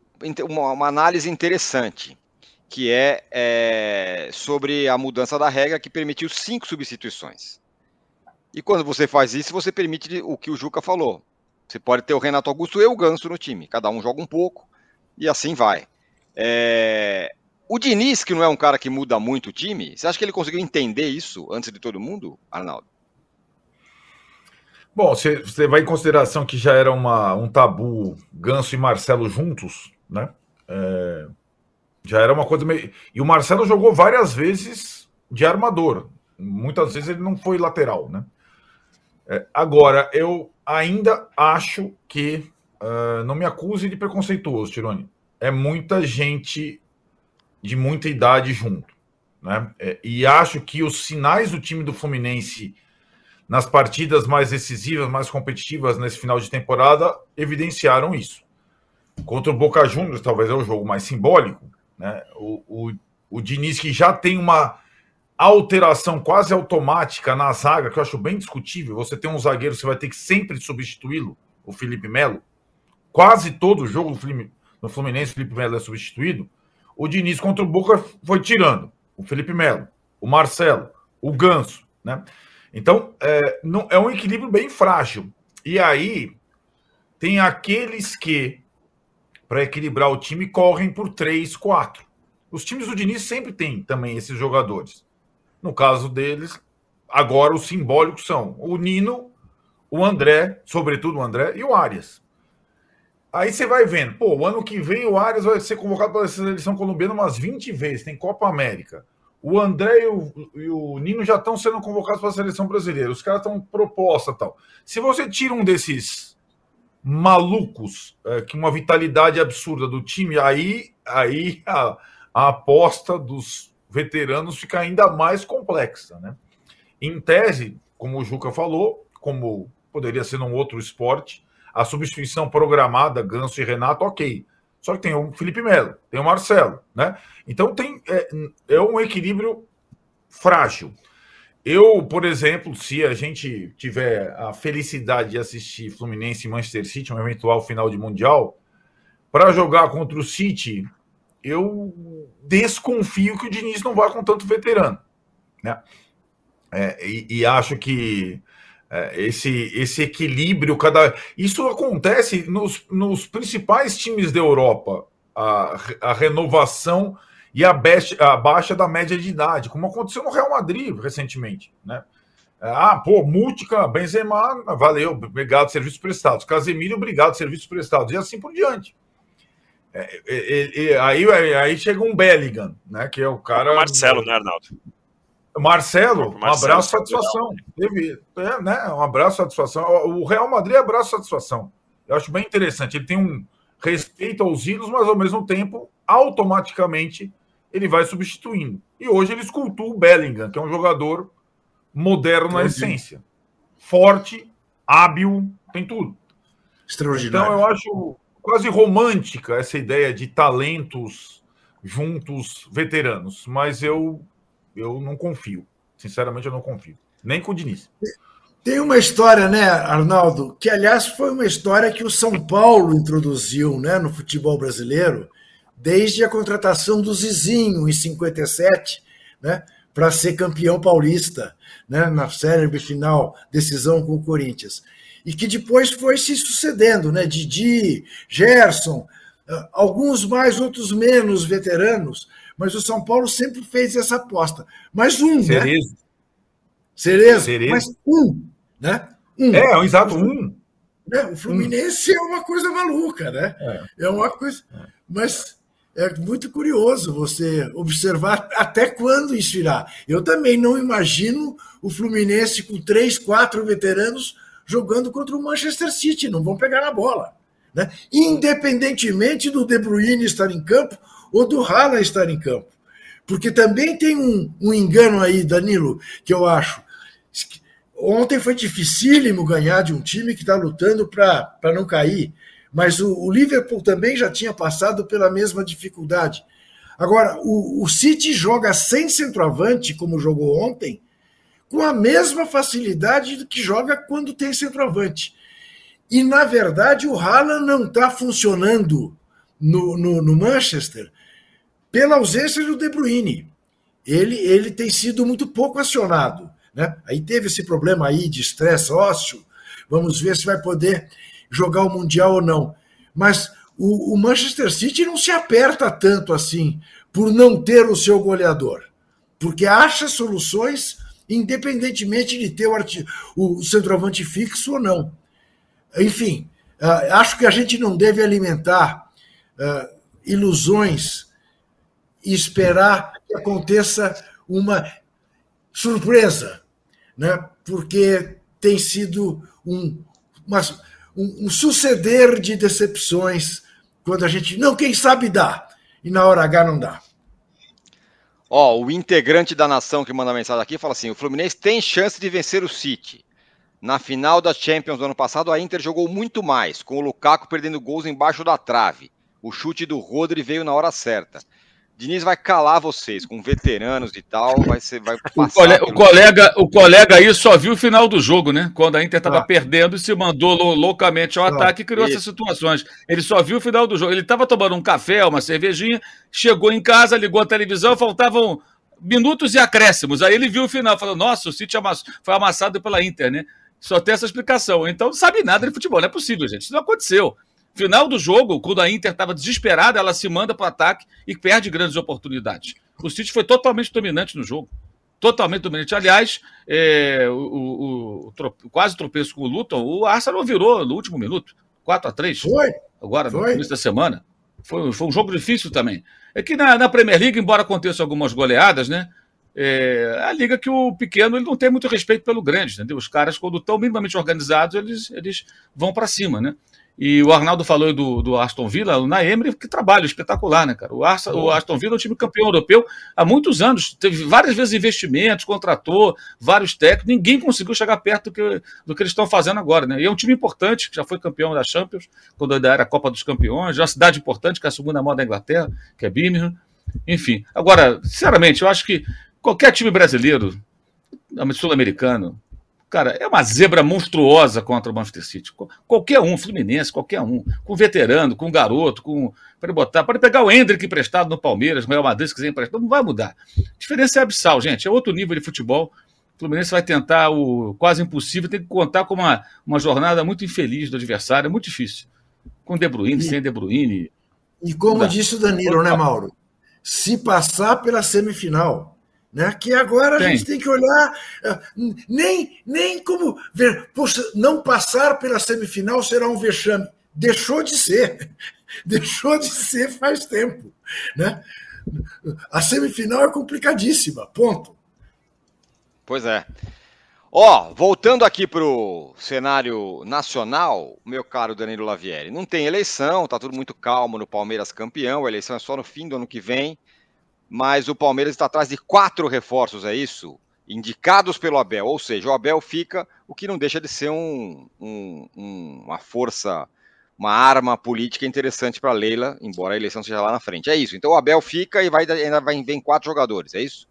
uma, uma análise interessante, que é, é sobre a mudança da regra que permitiu cinco substituições. E quando você faz isso, você permite o que o Juca falou. Você pode ter o Renato Augusto e o Ganso no time. Cada um joga um pouco e assim vai. É... O Diniz, que não é um cara que muda muito o time, você acha que ele conseguiu entender isso antes de todo mundo, Arnaldo? Bom, você, você vai em consideração que já era uma, um tabu Ganso e Marcelo juntos, né? É... Já era uma coisa meio. E o Marcelo jogou várias vezes de armador. Muitas vezes ele não foi lateral, né? É, agora, eu ainda acho que. Uh, não me acuse de preconceituoso, Tirone. É muita gente de muita idade junto. Né? É, e acho que os sinais do time do Fluminense nas partidas mais decisivas, mais competitivas nesse final de temporada evidenciaram isso. Contra o Boca Juniors, talvez é o jogo mais simbólico. Né? O, o, o Diniz, que já tem uma alteração quase automática na zaga, que eu acho bem discutível. Você tem um zagueiro, você vai ter que sempre substituí-lo, o Felipe Melo. Quase todo jogo no Fluminense, o Felipe Melo é substituído. O Diniz contra o Boca foi tirando o Felipe Melo, o Marcelo, o Ganso, né? Então, é, não, é um equilíbrio bem frágil. E aí, tem aqueles que, para equilibrar o time, correm por três, quatro. Os times do Diniz sempre têm também esses jogadores. No caso deles, agora os simbólicos são o Nino, o André, sobretudo o André, e o Arias. Aí você vai vendo, pô, o ano que vem o Arias vai ser convocado para a seleção colombiana umas 20 vezes, tem Copa América. O André e o, e o Nino já estão sendo convocados para a seleção brasileira. Os caras estão proposta tal. Se você tira um desses malucos, é, que uma vitalidade absurda do time, aí, aí a, a aposta dos veteranos fica ainda mais complexa, né? Em tese, como o Juca falou, como poderia ser num outro esporte, a substituição programada, Ganso e Renato, ok. Só que tem o Felipe Melo, tem o Marcelo, né? Então tem é, é um equilíbrio frágil. Eu, por exemplo, se a gente tiver a felicidade de assistir Fluminense e Manchester City, um eventual final de Mundial, para jogar contra o City, eu desconfio que o Diniz não vá com tanto veterano. Né? É, e, e, acho que é, esse, esse equilíbrio, cada. Isso acontece nos, nos principais times da Europa, a, a renovação e a, baixa, a baixa da média de idade, como aconteceu no Real Madrid recentemente. Né? Ah, pô, Múltica, Benzema, valeu, obrigado, serviços prestados. Casemiro, obrigado, serviços prestados. E assim por diante. É, é, é, aí, aí chega um Bellingham, né? Que é o cara. Marcelo, né, Arnaldo? Marcelo, um abraço, satisfação. Teve, é, né, um abraço, satisfação. O Real Madrid é abraço, satisfação. Eu acho bem interessante. Ele tem um respeito aos ídolos, mas ao mesmo tempo, automaticamente, ele vai substituindo. E hoje ele escultou o Bellingham, que é um jogador moderno na essência. Forte, hábil, tem tudo. Extraordinário. Então eu acho quase romântica essa ideia de talentos juntos, veteranos, mas eu eu não confio. Sinceramente, eu não confio. Nem com o Diniz. Tem uma história, né, Arnaldo, que aliás foi uma história que o São Paulo introduziu né, no futebol brasileiro, desde a contratação do Zizinho em 57, né, para ser campeão paulista, né, na série final, decisão com o Corinthians. E que depois foi se sucedendo, né? Didi, Gerson, ah, alguns mais, outros menos veteranos, mas o São Paulo sempre fez essa aposta. Mas um, Cerezo. né? Cerezo. Cerezo. Mas um, né? Um. É, é um exato um. Né? O Fluminense hum. é uma coisa maluca, né? É, é uma coisa. É. Mas é muito curioso você observar até quando isso irá. Eu também não imagino o Fluminense com três, quatro veteranos jogando contra o Manchester City, não vão pegar na bola. Né? Independentemente do De Bruyne estar em campo ou do Haaland estar em campo. Porque também tem um, um engano aí, Danilo, que eu acho. Ontem foi dificílimo ganhar de um time que está lutando para não cair, mas o, o, Liverpool também já tinha passado pela mesma dificuldade. Agora, o, o City joga sem centroavante, como jogou ontem, com a mesma facilidade que joga quando tem centroavante. E, na verdade, o Haaland não está funcionando no, no, no, Manchester pela ausência do De Bruyne. Ele, ele tem sido muito pouco acionado. Né? Aí teve esse problema aí de estresse ósseo. Vamos ver se vai poder jogar o Mundial ou não. Mas o, o, Manchester City não se aperta tanto assim por não ter o seu goleador. Porque acha soluções independentemente de ter o, o centroavante fixo ou não. Enfim, uh, acho que a gente não deve alimentar uh, ilusões e esperar que aconteça uma surpresa né? porque tem sido um, uma, um, um suceder de decepções quando a gente, não, quem sabe dá, e na hora H não dá. Ó, o integrante da nação que manda mensagem aqui fala assim: o Fluminense tem chance de vencer o City. Na final da Champions do ano passado, a Inter jogou muito mais, com o Lukaku perdendo gols embaixo da trave. O chute do Rodri veio na hora certa. Diniz vai calar vocês com veteranos e tal, vai ser, vai o, colega, o, colega, o colega aí só viu o final do jogo, né? Quando a Inter estava ah. perdendo e se mandou loucamente ao ah. ataque e criou isso. essas situações. Ele só viu o final do jogo. Ele estava tomando um café, uma cervejinha, chegou em casa, ligou a televisão, faltavam minutos e acréscimos. Aí ele viu o final, falou: Nossa, o City foi amassado pela Inter, né? Só tem essa explicação. Então não sabe nada de futebol. Não é possível, gente. Isso não aconteceu. Final do jogo, quando a Inter estava desesperada, ela se manda para o ataque e perde grandes oportunidades. O City foi totalmente dominante no jogo. Totalmente dominante. Aliás, é, o, o, o, quase tropeço com o Luton, o Arsenal virou no último minuto. 4 a 3 Foi. Agora, foi. no começo da semana. Foi, foi um jogo difícil também. É que na, na Premier League, embora aconteçam algumas goleadas, né? É, a liga que o pequeno ele não tem muito respeito pelo grande, entendeu? Os caras, quando estão minimamente organizados, eles, eles vão para cima, né? E o Arnaldo falou do, do Aston Villa, o Naemri, que trabalho espetacular, né, cara? O, Aston, o Aston Villa é um time campeão europeu há muitos anos, teve várias vezes investimentos, contratou vários técnicos, ninguém conseguiu chegar perto do que, do que eles estão fazendo agora, né? E é um time importante, que já foi campeão da Champions, quando ainda era a Copa dos Campeões, é uma cidade importante, que é a segunda maior da Inglaterra, que é Birmingham. Enfim, agora, sinceramente, eu acho que qualquer time brasileiro, sul-americano, Cara, é uma zebra monstruosa contra o Manchester City. Qualquer um, Fluminense, qualquer um. Com veterano, com garoto, com. Pode botar. Pode pegar o Hendrick emprestado no Palmeiras, o Real Madrid, se quiser emprestar. Não vai mudar. A diferença é abissal, gente. É outro nível de futebol. O Fluminense vai tentar o quase impossível, tem que contar com uma, uma jornada muito infeliz do adversário, é muito difícil. Com De Bruyne, e, sem De Bruyne. E como disse o Danilo, né, Mauro? Se passar pela semifinal, né? Que agora tem. a gente tem que olhar, eh, nem, nem como ver, poxa, não passar pela semifinal será um vexame. Deixou de ser, [laughs] deixou de ser faz tempo. Né? A semifinal é complicadíssima, ponto. Pois é. Ó, oh, voltando aqui para o cenário nacional, meu caro Danilo Lavieri, não tem eleição, tá tudo muito calmo no Palmeiras campeão, a eleição é só no fim do ano que vem mas o Palmeiras está atrás de quatro reforços, é isso? Indicados pelo Abel, ou seja, o Abel fica, o que não deixa de ser um, um, um, uma força, uma arma política interessante para Leila, embora a eleição seja lá na frente. É isso. Então o Abel fica e vai, ainda vai vir quatro jogadores, é isso?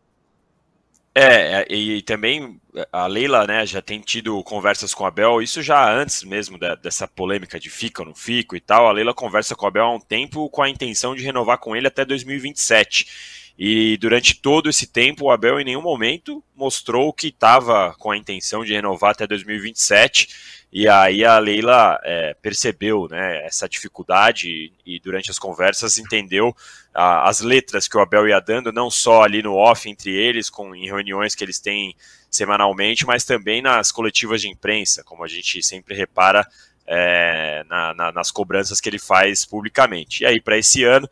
É e também a Leila, né, já tem tido conversas com o Abel, isso já antes mesmo da, dessa polêmica de fica ou não fico e tal. A Leila conversa com o Abel há um tempo com a intenção de renovar com ele até 2027. E durante todo esse tempo, o Abel em nenhum momento mostrou que estava com a intenção de renovar até 2027. E aí a Leila é, percebeu né, essa dificuldade e, durante as conversas entendeu a, as letras que o Abel ia dando, não só ali no off entre eles, com, em reuniões que eles têm semanalmente, mas também nas coletivas de imprensa, como a gente sempre repara é, na, na, nas cobranças que ele faz publicamente. E aí, para esse ano,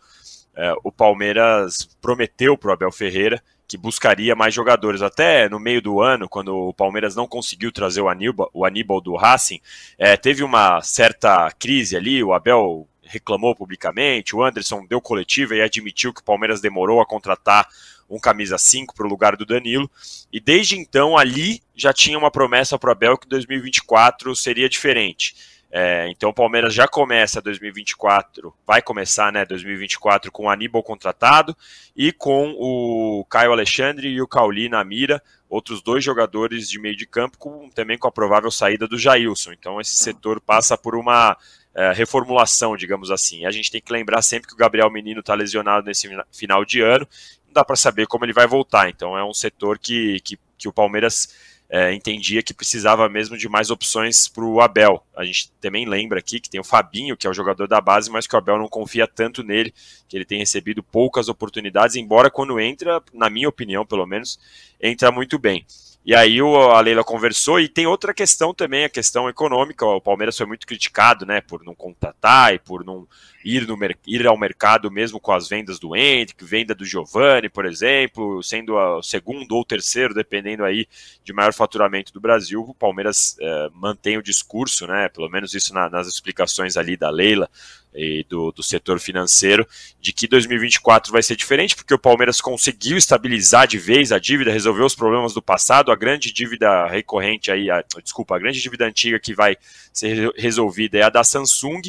é, o Palmeiras prometeu para o Abel Ferreira que buscaria mais jogadores. Até no meio do ano, quando o Palmeiras não conseguiu trazer o Aníbal, o Aníbal do Racing, é, teve uma certa crise ali, o Abel reclamou publicamente, o Anderson deu coletiva e admitiu que o Palmeiras demorou a contratar um camisa 5 para o lugar do Danilo, e desde então ali já tinha uma promessa para o Abel que 2024 seria diferente. É, então o Palmeiras já começa 2024, vai começar né, 2024 com o Aníbal contratado e com o Caio Alexandre e o Cauli na mira, outros dois jogadores de meio de campo, com, também com a provável saída do Jailson. Então esse setor passa por uma é, reformulação, digamos assim. A gente tem que lembrar sempre que o Gabriel Menino está lesionado nesse final de ano, não dá para saber como ele vai voltar. Então é um setor que, que, que o Palmeiras é, entendia que precisava mesmo de mais opções para o Abel. A gente também lembra aqui que tem o Fabinho, que é o jogador da base, mas que o Abel não confia tanto nele, que ele tem recebido poucas oportunidades, embora quando entra, na minha opinião pelo menos, entra muito bem. E aí o, a Leila conversou e tem outra questão também, a questão econômica. O Palmeiras foi muito criticado, né, por não contratar e por não ir, no, ir ao mercado mesmo com as vendas do Hendrick, venda do Giovani, por exemplo, sendo o segundo ou terceiro, dependendo aí de maior faturamento do Brasil. O Palmeiras é, mantém o discurso, né, pelo menos isso na, nas explicações ali da Leila, e do, do setor financeiro, de que 2024 vai ser diferente, porque o Palmeiras conseguiu estabilizar de vez a dívida, resolveu os problemas do passado, a grande dívida recorrente aí, a, desculpa, a grande dívida antiga que vai ser resolvida é a da Samsung,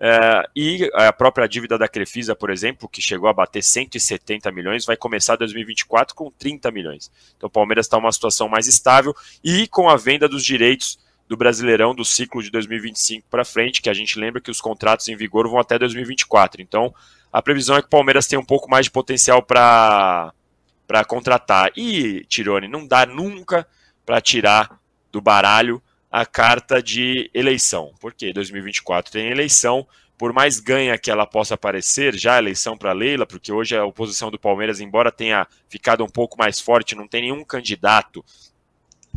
é, e a própria dívida da Crefisa, por exemplo, que chegou a bater 170 milhões, vai começar 2024 com 30 milhões. Então o Palmeiras está uma situação mais estável e com a venda dos direitos do Brasileirão do ciclo de 2025 para frente, que a gente lembra que os contratos em vigor vão até 2024. Então, a previsão é que o Palmeiras tem um pouco mais de potencial para para contratar. E, Tirone, não dá nunca para tirar do baralho a carta de eleição, porque 2024 tem eleição, por mais ganha que ela possa parecer, já a eleição para Leila, porque hoje a oposição do Palmeiras, embora tenha ficado um pouco mais forte, não tem nenhum candidato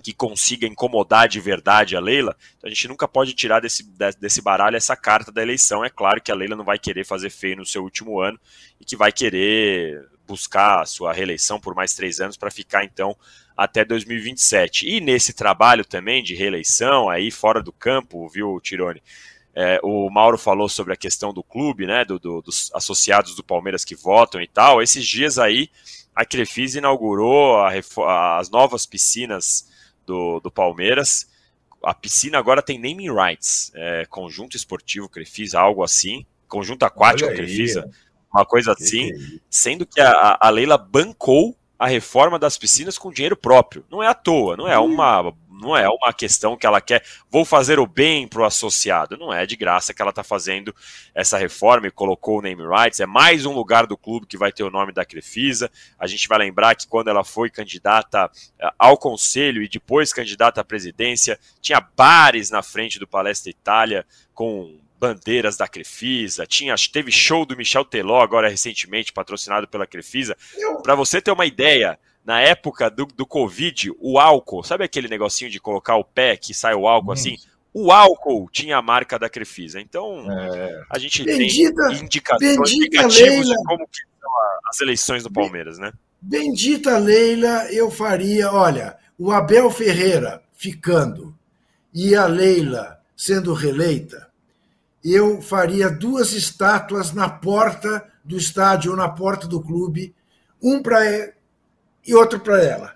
que consiga incomodar de verdade a Leila, então a gente nunca pode tirar desse, desse baralho essa carta da eleição. É claro que a Leila não vai querer fazer feio no seu último ano e que vai querer buscar a sua reeleição por mais três anos para ficar então até 2027. E nesse trabalho também de reeleição, aí fora do campo, viu, Tirone? É, o Mauro falou sobre a questão do clube, né, do, do, dos associados do Palmeiras que votam e tal. Esses dias aí, a Crefisa inaugurou a, as novas piscinas do, do Palmeiras. A piscina agora tem naming rights, é, conjunto esportivo Crefisa, algo assim, conjunto aquático Crefisa, uma coisa assim, que é sendo que a, a Leila bancou a reforma das piscinas com dinheiro próprio. Não é à toa, não é uma não é uma questão que ela quer, vou fazer o bem para o associado. Não é de graça que ela está fazendo essa reforma e colocou o name rights. É mais um lugar do clube que vai ter o nome da Crefisa. A gente vai lembrar que quando ela foi candidata eh, ao conselho e depois candidata à presidência, tinha bares na frente do Palestra Itália com bandeiras da Crefisa, tinha, teve show do Michel Teló agora recentemente, patrocinado pela Crefisa. Para você ter uma ideia, na época do, do Covid, o álcool, sabe aquele negocinho de colocar o pé que sai o álcool hum. assim? O álcool tinha a marca da Crefisa. Então, é. a gente bendita, tem indicações indicativos de como que são as eleições do Palmeiras, né? Bendita Leila, eu faria, olha, o Abel Ferreira ficando e a Leila sendo reeleita, eu faria duas estátuas na porta do estádio ou na porta do clube, um para e outro para ela.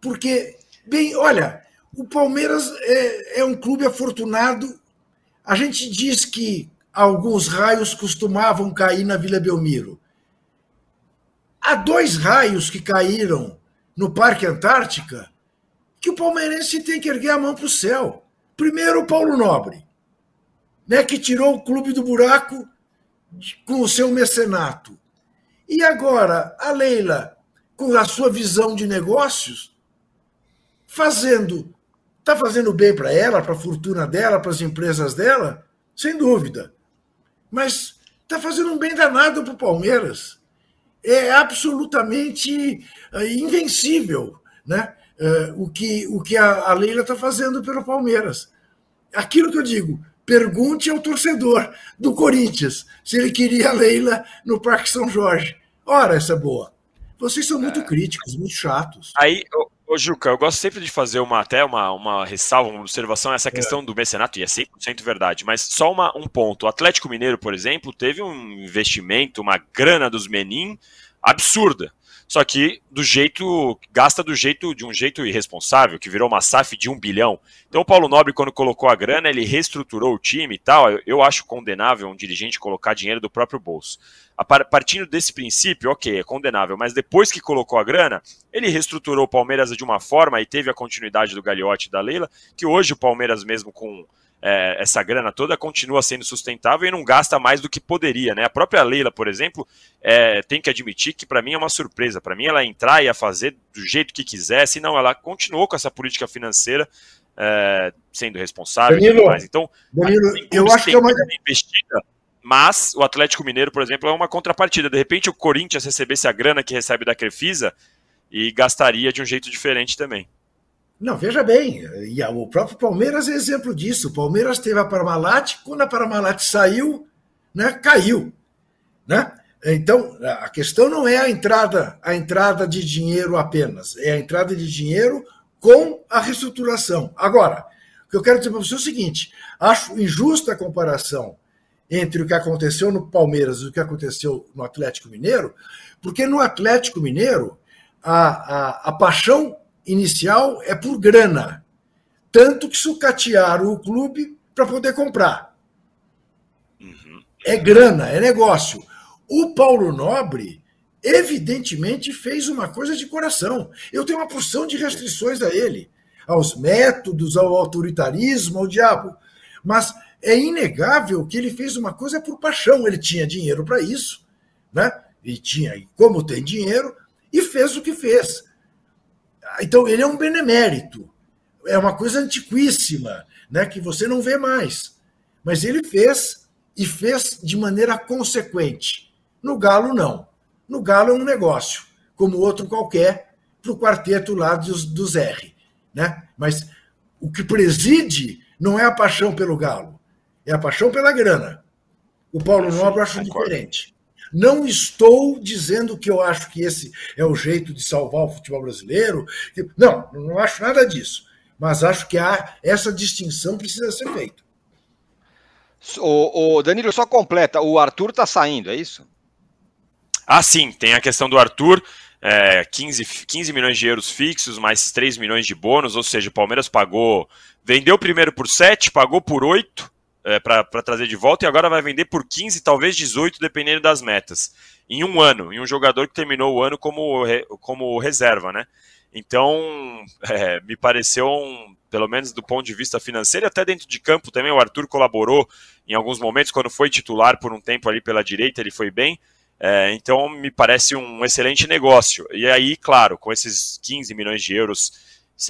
Porque, bem, olha, o Palmeiras é, é um clube afortunado. A gente diz que alguns raios costumavam cair na Vila Belmiro. Há dois raios que caíram no Parque Antártica que o palmeirense tem que erguer a mão para o céu. Primeiro, o Paulo Nobre né, que tirou o clube do buraco com o seu mecenato. E agora, a Leila, com a sua visão de negócios, fazendo, está fazendo bem para ela, para a fortuna dela, para as empresas dela, sem dúvida. Mas está fazendo um bem danado para o Palmeiras. É absolutamente eh, invencível né? Eh, o que, o que a, Leila está fazendo pelo Palmeiras. Aquilo que eu digo, pergunte ao torcedor do Corinthians se ele queria a Leila no Parque São Jorge. Ora, essa boa. Vocês são muito é. críticos, muito chatos. Aí, Ô, Juca, eu gosto sempre de fazer uma, até uma, uma ressalva, uma observação, essa é. questão do mecenato, e é 100% verdade, mas só uma, um ponto. O Atlético Mineiro, por exemplo, teve um investimento, uma grana dos Menin absurda. Só que do jeito, gasta do jeito, de um jeito irresponsável, que virou uma SAF de um bilhão. Então o Paulo Nobre, quando colocou a grana, ele reestruturou o time e tal. Eu, eu acho condenável um dirigente colocar dinheiro do próprio bolso. A partindo desse princípio, ok, é condenável, mas depois que colocou a grana, ele reestruturou o Palmeiras de uma forma e teve a continuidade do Gagliotti e da Leila, que hoje o Palmeiras, mesmo com é, essa grana toda continua sendo sustentável e não gasta mais do que poderia, né? A própria Leila, por exemplo, é, tem que admitir que para mim é uma surpresa. Para mim, ela entrar e a fazer do jeito que quisesse, não, ela continuou com essa política financeira é, sendo responsável Danilo, e tudo mais. Então, Danilo, eu acho que é uma investida. Mas o Atlético Mineiro, por exemplo, é uma contrapartida. De repente, o Corinthians recebesse a grana que recebe da Crefisa e gastaria de um jeito diferente também. Não, veja bem, e o próprio Palmeiras é exemplo disso. O Palmeiras teve a Parmalat, quando a Parmalat saiu, né, caiu. Né? Então, a questão não é a entrada, a entrada de dinheiro apenas, é a entrada de dinheiro com a reestruturação. Agora, o que eu quero dizer para você é o seguinte: acho injusta a comparação entre o que aconteceu no Palmeiras e o que aconteceu no Atlético Mineiro, porque no Atlético Mineiro a, a, a paixão inicial é por grana. Tanto que sucatearam o clube para poder comprar. Uhum. É grana, é negócio. O Paulo Nobre, evidentemente, fez uma coisa de coração. Eu tenho uma porção de restrições a ele, aos métodos, ao autoritarismo, ao diabo. Mas é inegável que ele fez uma coisa por paixão. Ele tinha dinheiro para isso, né? E tinha, como tem dinheiro, e fez o que fez. Então, ele é um benemérito. É uma coisa antiquíssima, né, que você não vê mais. Mas ele fez e fez de maneira consequente. No Galo, não. No Galo é um negócio, como outro qualquer, para o quarteto lá dos, dos R. Né? Mas o que preside não é a paixão pelo Galo, é a paixão pela grana. O Paulo Nobre acha diferente. Não estou dizendo que eu acho que esse é o jeito de salvar o futebol brasileiro. Não, não acho nada disso. Mas acho que há, essa distinção precisa ser feita. O, o Danilo, só completa, o Arthur está saindo, é isso? Ah, sim, tem a questão do Arthur. É, 15, 15 milhões de euros fixos, mais 3 milhões de bônus, ou seja, o Palmeiras pagou, vendeu primeiro por 7, pagou por 8, é, para trazer de volta e agora vai vender por 15, talvez 18, dependendo das metas. Em um ano, em um jogador que terminou o ano como, como reserva, né? Então, [laughs] é, me pareceu, um, pelo menos do ponto de vista financeiro, até dentro de campo também, o Arthur colaborou em alguns momentos, quando foi titular por um tempo ali pela direita, ele foi bem. É, então, me parece um excelente negócio. E aí, claro, com esses 15 milhões de euros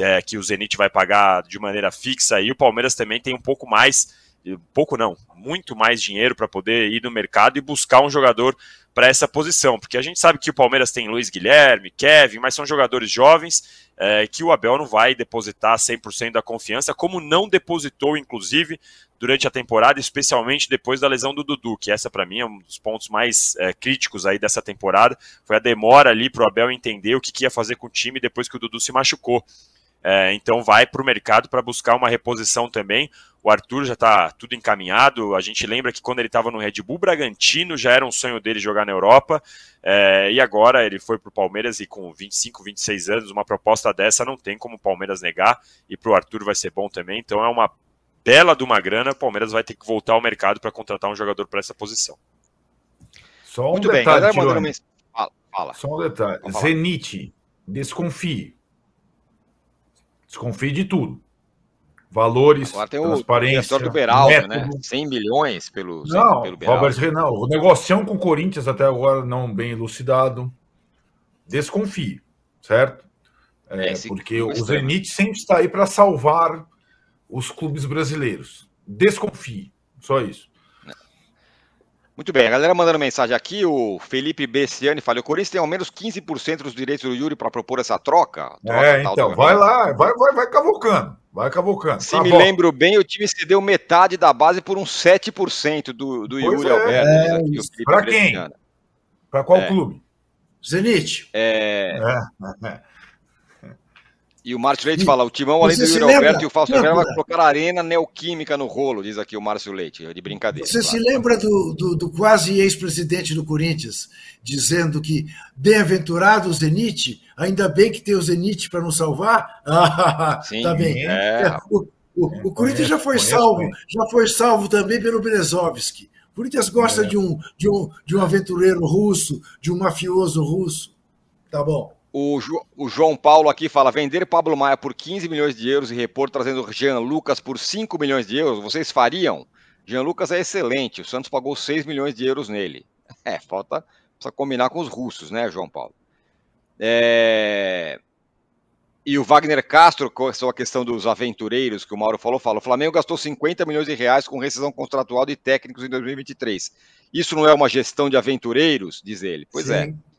é, que o Zenit vai pagar de maneira fixa, aí o Palmeiras também tem um pouco mais pouco não, muito mais dinheiro para poder ir no mercado e buscar um jogador para essa posição, porque a gente sabe que o Palmeiras tem Luiz Guilherme, Kevin, mas são jogadores jovens é, que o Abel não vai depositar 100% da confiança, como não depositou, inclusive, durante a temporada, especialmente depois da lesão do Dudu, que essa para mim é um dos pontos mais é, críticos aí dessa temporada, foi a demora ali para o Abel entender o que, que ia fazer com o time depois que o Dudu se machucou. É, então vai para o mercado para buscar uma reposição também. O Arthur já está tudo encaminhado. A gente lembra que quando ele estava no Red Bull Bragantino já era um sonho dele jogar na Europa. É, e agora ele foi para o Palmeiras e com 25, 26 anos, uma proposta dessa não tem como o Palmeiras negar. E para o Arthur vai ser bom também. Então é uma bela de uma grana. O Palmeiras vai ter que voltar ao mercado para contratar um jogador para essa posição. Só um Muito detalhe, bem, Tirone. Fala, fala. Só um detalhe. Zenit, desconfie. Desconfie de tudo valores, Agora tem o transparência. diretor do Beraldo, método. né? 100 milhões pelo, Não, pelo Beraldo. Robert Renan, o negocião com o Corinthians até agora não bem elucidado. Desconfie, certo? É, É, esse porque o. Zenit sempre está aí para salvar os clubes brasileiros. Desconfie, só isso. Muito bem, a galera mandando mensagem aqui, o Felipe Bessiani fala, o Corinthians tem ao menos 15% dos direitos do Yuri para propor essa troca? Troca É, tal então, do- vai lá, vai, vai, vai cavocando, vai cavocando. Se Tá me bom. lembro bem, o time cedeu metade da base por uns 7% do, do Pois Yuri é. Alberto. Felipe Pra quem? Para qual É. clube? Zenit, É, É, [laughs] é. E o Márcio Leite E fala, o Timão, além do se Yuri lembra? Alberto e o Fausto Vera, vai colocar a arena neoquímica no rolo, diz aqui o Márcio Leite, de brincadeira. você se claro. lembra do, do, do quase ex-presidente do Corinthians dizendo que bem-aventurado o Zenit, ainda bem que tem o Zenit para nos salvar? Ah, [laughs] Sim, tá bem. é. O, o- o Corinthians já foi salvo, já foi salvo também pelo Berezovski. O Corinthians gosta É. de, um, de, um, de um aventureiro russo, de um mafioso russo. Tá bom. O, Jo- o João Paulo aqui fala: vender Pablo Maia por 15 milhões de euros e repor trazendo Jean Lucas por 5 milhões de euros, vocês fariam? Jean Lucas é excelente, o Santos pagou 6 milhões de euros nele. [laughs] É, falta precisa combinar com os russos, né, João Paulo? É, E o Wagner Castro, com a questão dos aventureiros que o Mauro falou, fala: o Flamengo gastou 50 milhões de reais com rescisão contratual de técnicos em 2023. Isso não é uma gestão de aventureiros? Diz ele. Pois é. Sim. É...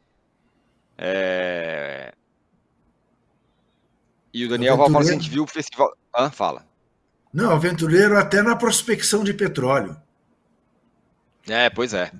E o Daniel Val fala assim: a gente viu o festival. Ah, fala. Não, aventureiro até na prospecção de petróleo. É, pois é.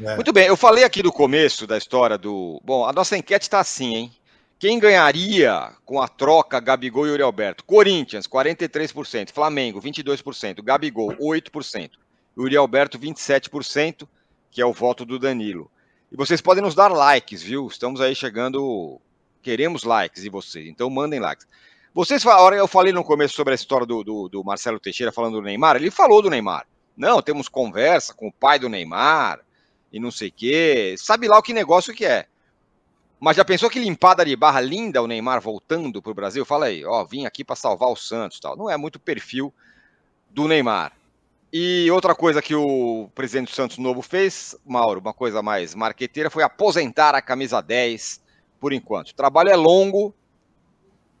É. Muito bem, eu falei aqui do começo da história do. Bom, a nossa enquete está assim, hein? Quem ganharia com a troca Gabigol e Yuri Alberto? Corinthians, 43%. Flamengo, 22%. Gabigol, 8%. Yuri Alberto, 27%, que é o voto do Danilo. E vocês podem nos dar likes, viu? Estamos aí chegando. Queremos likes de vocês, então mandem likes. Vocês falaram, eu falei no começo sobre a história do, do, do Marcelo Teixeira falando do Neymar. Ele falou do Neymar. Não, temos conversa com o pai do Neymar e não sei o quê. Sabe lá o que negócio que é. Mas já pensou que limpada de barra linda o Neymar voltando para o Brasil? Fala aí, ó, vim aqui para salvar o Santos tal. Não é muito perfil do Neymar. E outra coisa que o presidente do Santos Novo fez, Mauro, uma coisa mais marqueteira, foi aposentar a camisa 10 por enquanto. O trabalho é longo.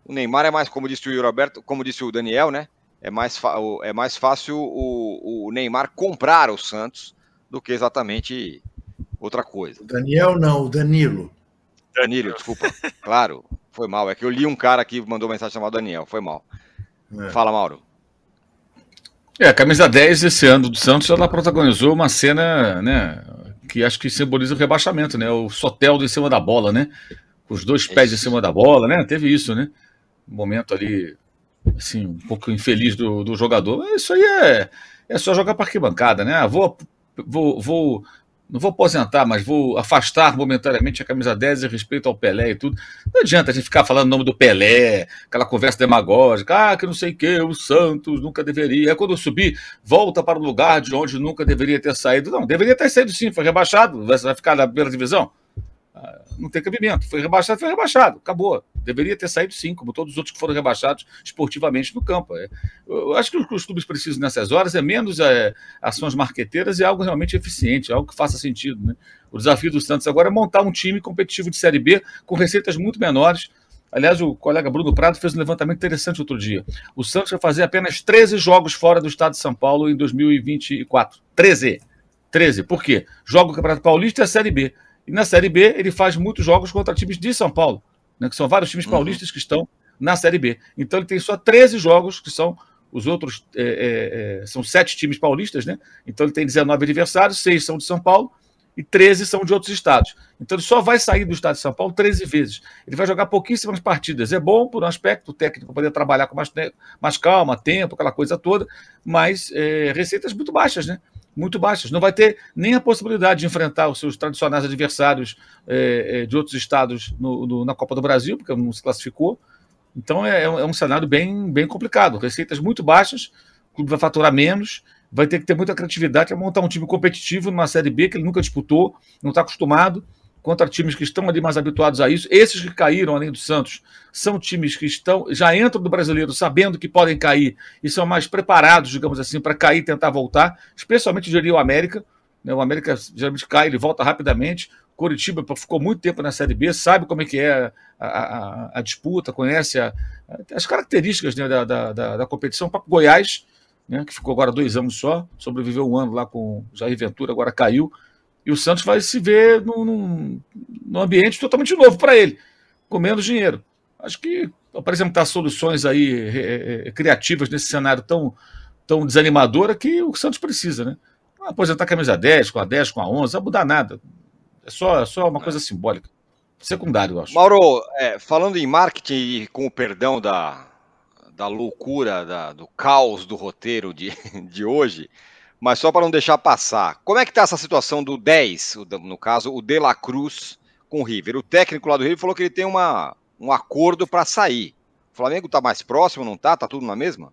O Neymar é mais, como disse o Yuri Alberto, como disse o Daniel, né? É mais, é mais fácil o, o Neymar comprar o Santos do que exatamente outra coisa. O Daniel não, o Danilo. Danilo, desculpa. Claro, foi mal. É que eu li um cara que mandou mensagem chamado Daniel, foi mal. É. Fala, Mauro. É, a camisa 10 esse ano do Santos, ela protagonizou uma cena, né, que acho que simboliza o rebaixamento, né, o Soteldo em cima da bola, né, com os dois pés em cima da bola, né, teve isso, né, um momento ali, assim, um pouco infeliz do, do jogador, isso aí é, é só jogar para arquibancada, né, ah, vou, vou, vou, não vou aposentar, mas vou afastar momentaneamente a camisa 10 em respeito ao Pelé e tudo. Não adianta a gente ficar falando o nome do Pelé, aquela conversa demagógica, ah, que não sei o que, o Santos nunca deveria. É quando eu subir, volta para o lugar de onde nunca deveria ter saído. Não, deveria ter saído sim, foi rebaixado, vai ficar na primeira divisão. Não tem cabimento. Foi rebaixado, foi rebaixado, acabou. Deveria ter saído sim, como todos os outros que foram rebaixados esportivamente no campo. É, eu acho que o que os clubes precisam nessas horas é menos é, ações marqueteiras e algo realmente eficiente, algo que faça sentido. Né? O desafio do Santos agora é montar um time competitivo de Série B com receitas muito menores. Aliás, o colega Bruno Prado fez um levantamento interessante outro dia. O Santos vai fazer apenas 13 jogos fora do estado de São Paulo em 2024. 13. 13. Por quê? Joga o Campeonato Paulista e a Série B. E na Série B ele faz muitos jogos contra times de São Paulo, né, que são vários times paulistas que estão na Série B. Então ele tem só 13 jogos, que são os outros, é, é, são sete times paulistas, né? Então ele tem 19 adversários, seis são de São Paulo e 13 são de outros estados. Então ele só vai sair do estado de São Paulo 13 vezes. Ele vai jogar pouquíssimas partidas. É bom por um aspecto técnico, poder trabalhar com mais, mais calma, tempo, aquela coisa toda, mas é, receitas muito baixas, né? Muito baixas. Não vai ter nem a possibilidade de enfrentar os seus tradicionais adversários é, de outros estados no, no, na Copa do Brasil, porque não se classificou. Então é, é, um cenário bem, bem complicado. Receitas muito baixas, o clube vai faturar menos, vai ter que ter muita criatividade para montar um time competitivo numa Série B que ele nunca disputou, não está acostumado. Contra times que estão ali mais habituados a isso. Esses que caíram, além do Santos, são times que estão já entram do brasileiro sabendo que podem cair e são mais preparados, digamos assim, para cair e tentar voltar, especialmente diria o América. Né? O América geralmente cai, ele volta rapidamente. Coritiba ficou muito tempo na Série B, sabe como é que é a, a, a disputa, conhece a, as características né, da, da, da, da competição. O Goiás, né, que ficou agora dois anos só, sobreviveu um ano lá com o Jair Ventura, agora caiu. E o Santos vai se ver num, num, num ambiente totalmente novo para ele, com menos dinheiro. Acho que apresentar soluções aí é, é, criativas nesse cenário tão, tão desanimador é que o Santos precisa, né? Não aposentar a camisa 10, com a 10, com a 11, não vai mudar nada. É só, é só uma coisa simbólica. Secundário, eu acho. Mauro, é, falando em marketing e com o perdão da, da loucura, da, do caos do roteiro de, [laughs] de hoje, mas só para não deixar passar, como é que está essa situação do 10, no caso, o De La Cruz com o River? O técnico lá do River falou que ele tem uma, um acordo para sair. O Flamengo está mais próximo, não está? Está tudo na mesma?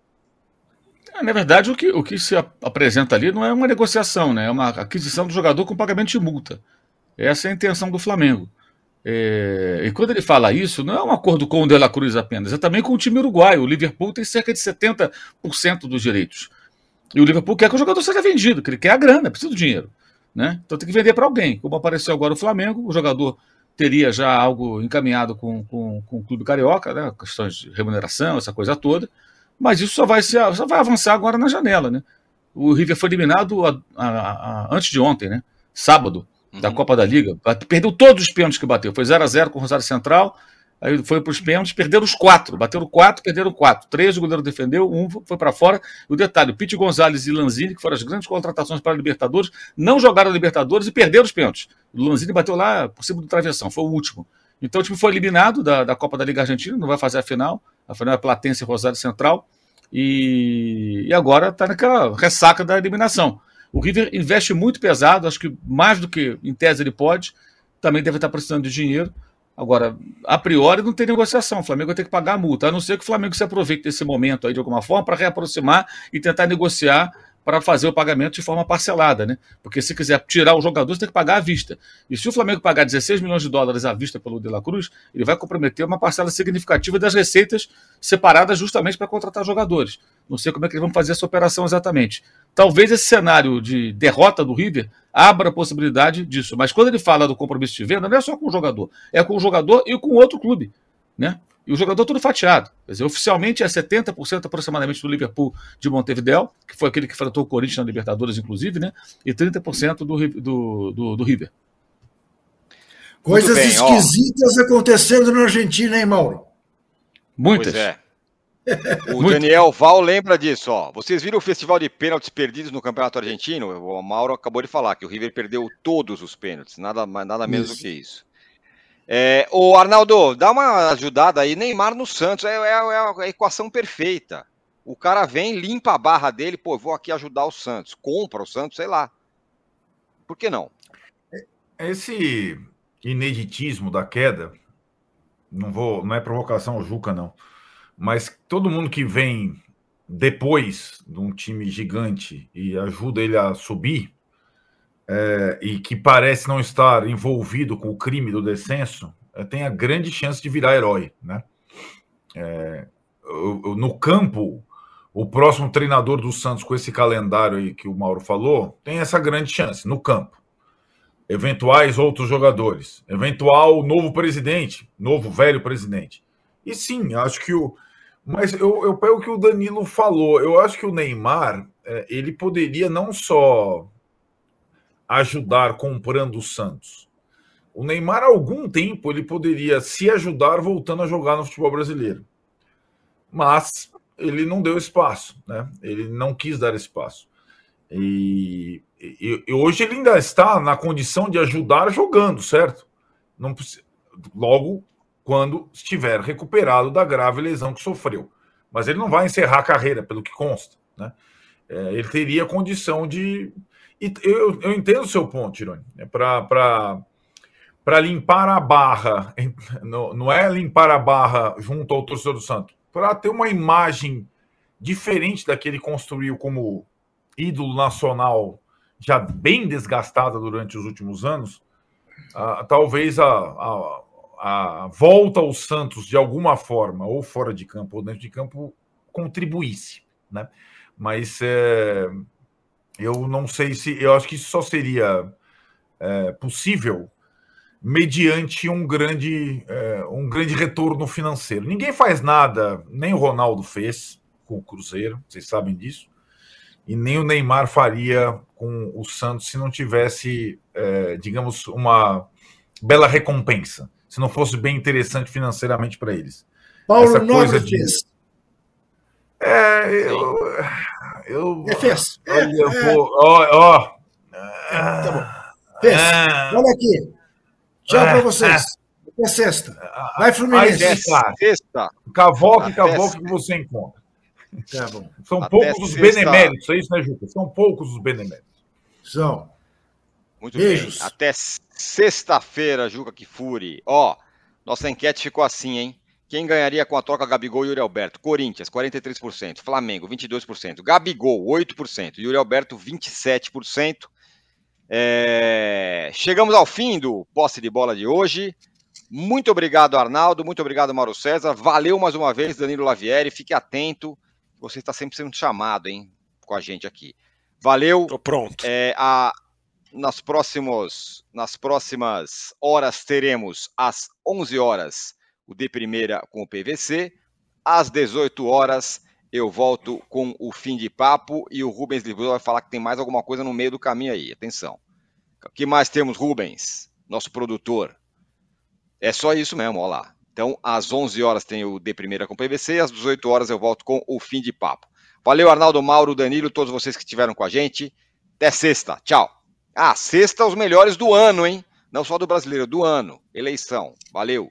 É, na verdade, o que, o que se apresenta ali não é uma negociação, né? é uma aquisição do jogador com pagamento de multa. Essa é a intenção do Flamengo. É, e quando ele fala isso, não é um acordo com o De La Cruz apenas, é também com o time uruguaio. O Liverpool tem cerca de 70% dos direitos. E o Liverpool quer que o jogador seja vendido, que ele quer a grana, precisa do dinheiro. Né? Então tem que vender para alguém. Como apareceu agora o Flamengo, o jogador teria já algo encaminhado com, com, com o Clube Carioca, né? questões de remuneração, essa coisa toda. Mas isso só vai, ser, só vai avançar agora na janela. Né? O River foi eliminado a, a, a, antes de ontem, né? sábado, da uhum. Copa da Liga. Perdeu todos os pênaltis que bateu. Foi 0 a 0 com o Rosário Central Aí foi para os pênaltis, perderam os quatro. Bateram quatro, perderam quatro. Três o goleiro defendeu, um foi para fora. O detalhe: Pete Gonzalez e Lanzini, que foram as grandes contratações para a Libertadores, não jogaram a Libertadores e perderam os pênaltis. O Lanzini bateu lá por cima do travessão, foi o último. Então o time foi eliminado da, da Copa da Liga Argentina, não vai fazer a final. A final é Platense e Rosário Central. E, e agora está naquela ressaca da eliminação. O River investe muito pesado, acho que mais do que em tese ele pode. Também deve estar precisando de dinheiro Agora, a priori não tem negociação. O Flamengo vai ter que pagar a multa, a não ser que o Flamengo se aproveite desse momento aí de alguma forma para reaproximar e tentar negociar para fazer o pagamento de forma parcelada, né? Porque se quiser tirar o jogador, você tem que pagar à vista. E se o Flamengo pagar 16 milhões de dólares à vista pelo De La Cruz, ele vai comprometer uma parcela significativa das receitas separadas justamente para contratar jogadores. Não sei como é que eles vão fazer essa operação exatamente. Talvez esse cenário de derrota do River abra a possibilidade disso. Mas quando ele fala do compromisso de venda, não é só com o jogador, é com o jogador e com outro clube, né? E o jogador todo fatiado. Quer dizer, oficialmente é 70% aproximadamente do Liverpool de Montevideo, que foi aquele que enfrentou o Corinthians na Libertadores, inclusive, né? E 30% do, do, do, do River. Coisas bem, esquisitas ó. acontecendo na Argentina, hein, Mauro? Muitas. Pois é. [laughs] O Daniel Val lembra disso, ó. Vocês viram o festival de pênaltis perdidos no Campeonato Argentino? O Mauro acabou de falar que o River perdeu todos os pênaltis, nada, nada menos do que isso. É, o Arnaldo, dá uma ajudada aí. Neymar no Santos é, é, é, a equação perfeita. O cara vem, limpa a barra dele, pô, vou aqui ajudar o Santos. Compra o Santos, sei lá. Por que não? Esse ineditismo da queda, não vou, não é provocação ao Juca, não. Mas todo mundo que vem depois de um time gigante e ajuda ele a subir, é, e que parece não estar envolvido com o crime do descenso, é, tem a grande chance de virar herói. Né? É, no campo, o próximo treinador do Santos, com esse calendário aí que o Mauro falou, tem essa grande chance no campo. Eventuais outros jogadores, eventual novo presidente, novo velho presidente. E sim, acho que o. Mas eu, eu pego o que o Danilo falou. Eu acho que o Neymar é, ele poderia não só ajudar comprando o Santos. O Neymar, há algum tempo, ele poderia se ajudar voltando a jogar no futebol brasileiro. Mas ele não deu espaço, né? Ele não quis dar espaço. E, e, e hoje ele ainda está na condição de ajudar jogando, certo? Não, logo quando estiver recuperado da grave lesão que sofreu. Mas ele não vai encerrar a carreira, pelo que consta. Né? É, ele teria condição de e eu, eu entendo o seu ponto, Tironi. É para limpar a barra, [laughs] não, é limpar a barra junto ao torcedor do Santos, para ter uma imagem diferente da que ele construiu como ídolo nacional, já bem desgastada durante os últimos anos. talvez a, a, a, volta ao Santos de alguma forma, ou fora de campo ou dentro de campo, contribuísse, né? Mas é, eu não sei se. Eu acho que isso só seria é, possível mediante um grande, é, um grande retorno financeiro. Ninguém faz nada, nem o Ronaldo fez com o Cruzeiro, vocês sabem disso, e nem o Neymar faria com o Santos se não tivesse, é, digamos, uma bela recompensa, se não fosse bem interessante financeiramente para eles. Paulo Essa coisa de... É, eu. Eu é, fez. Olha, é, ó, ó. Tá bom. Fez. Ah. Olha aqui. Tchau para é, vocês. Até sexta. Vai, Fluminense. Sexta. sexta. Cavoque, cavoque que você encontra. Tá bom. São Até poucos os beneméritos, é isso, né, Juca? São poucos os beneméritos. São. Muito Beijos. bem. Até sexta-feira, Juca Kifuri. Ó, nossa enquete ficou assim, hein? Quem ganharia com a troca Gabigol e Yuri Alberto? Corinthians, 43%. Flamengo, 22%. Gabigol, 8%. Yuri Alberto, 27%. É... Chegamos ao fim do posse de bola de hoje. Muito obrigado, Arnaldo. Muito obrigado, Mauro César. Valeu mais uma vez, Danilo Lavieri. Fique atento. Você está sempre sendo chamado, hein? Com a gente aqui. Valeu. Tô pronto. É, a, nas, próximos, nas próximas horas teremos às 11 horas o de primeira com o PVC. Às 18 horas eu volto com o fim de papo e o Rubens Lisboa vai falar que tem mais alguma coisa no meio do caminho aí. Atenção. O que mais temos, Rubens? Nosso produtor. É só isso mesmo, olha lá. Então, às 11 horas tem o de primeira com o PVC, às 18 horas eu volto com o fim de papo. Valeu, Arnaldo, Mauro, Danilo, todos vocês que estiveram com a gente. Até sexta. Tchau. Ah, sexta, os melhores do ano, hein? Não só do brasileiro, do ano. Eleição. Valeu.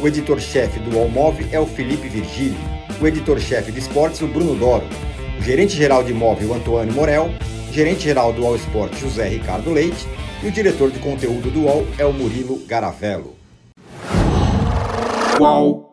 O editor-chefe do Allmove é o Felipe Virgílio. O editor-chefe de esportes, o Bruno Doro. O gerente-geral de imóvel, Antônio Morel. Gerente-geral do All Sport, José Ricardo Leite e o diretor de conteúdo do UOL é o Murilo Garavello. UOL.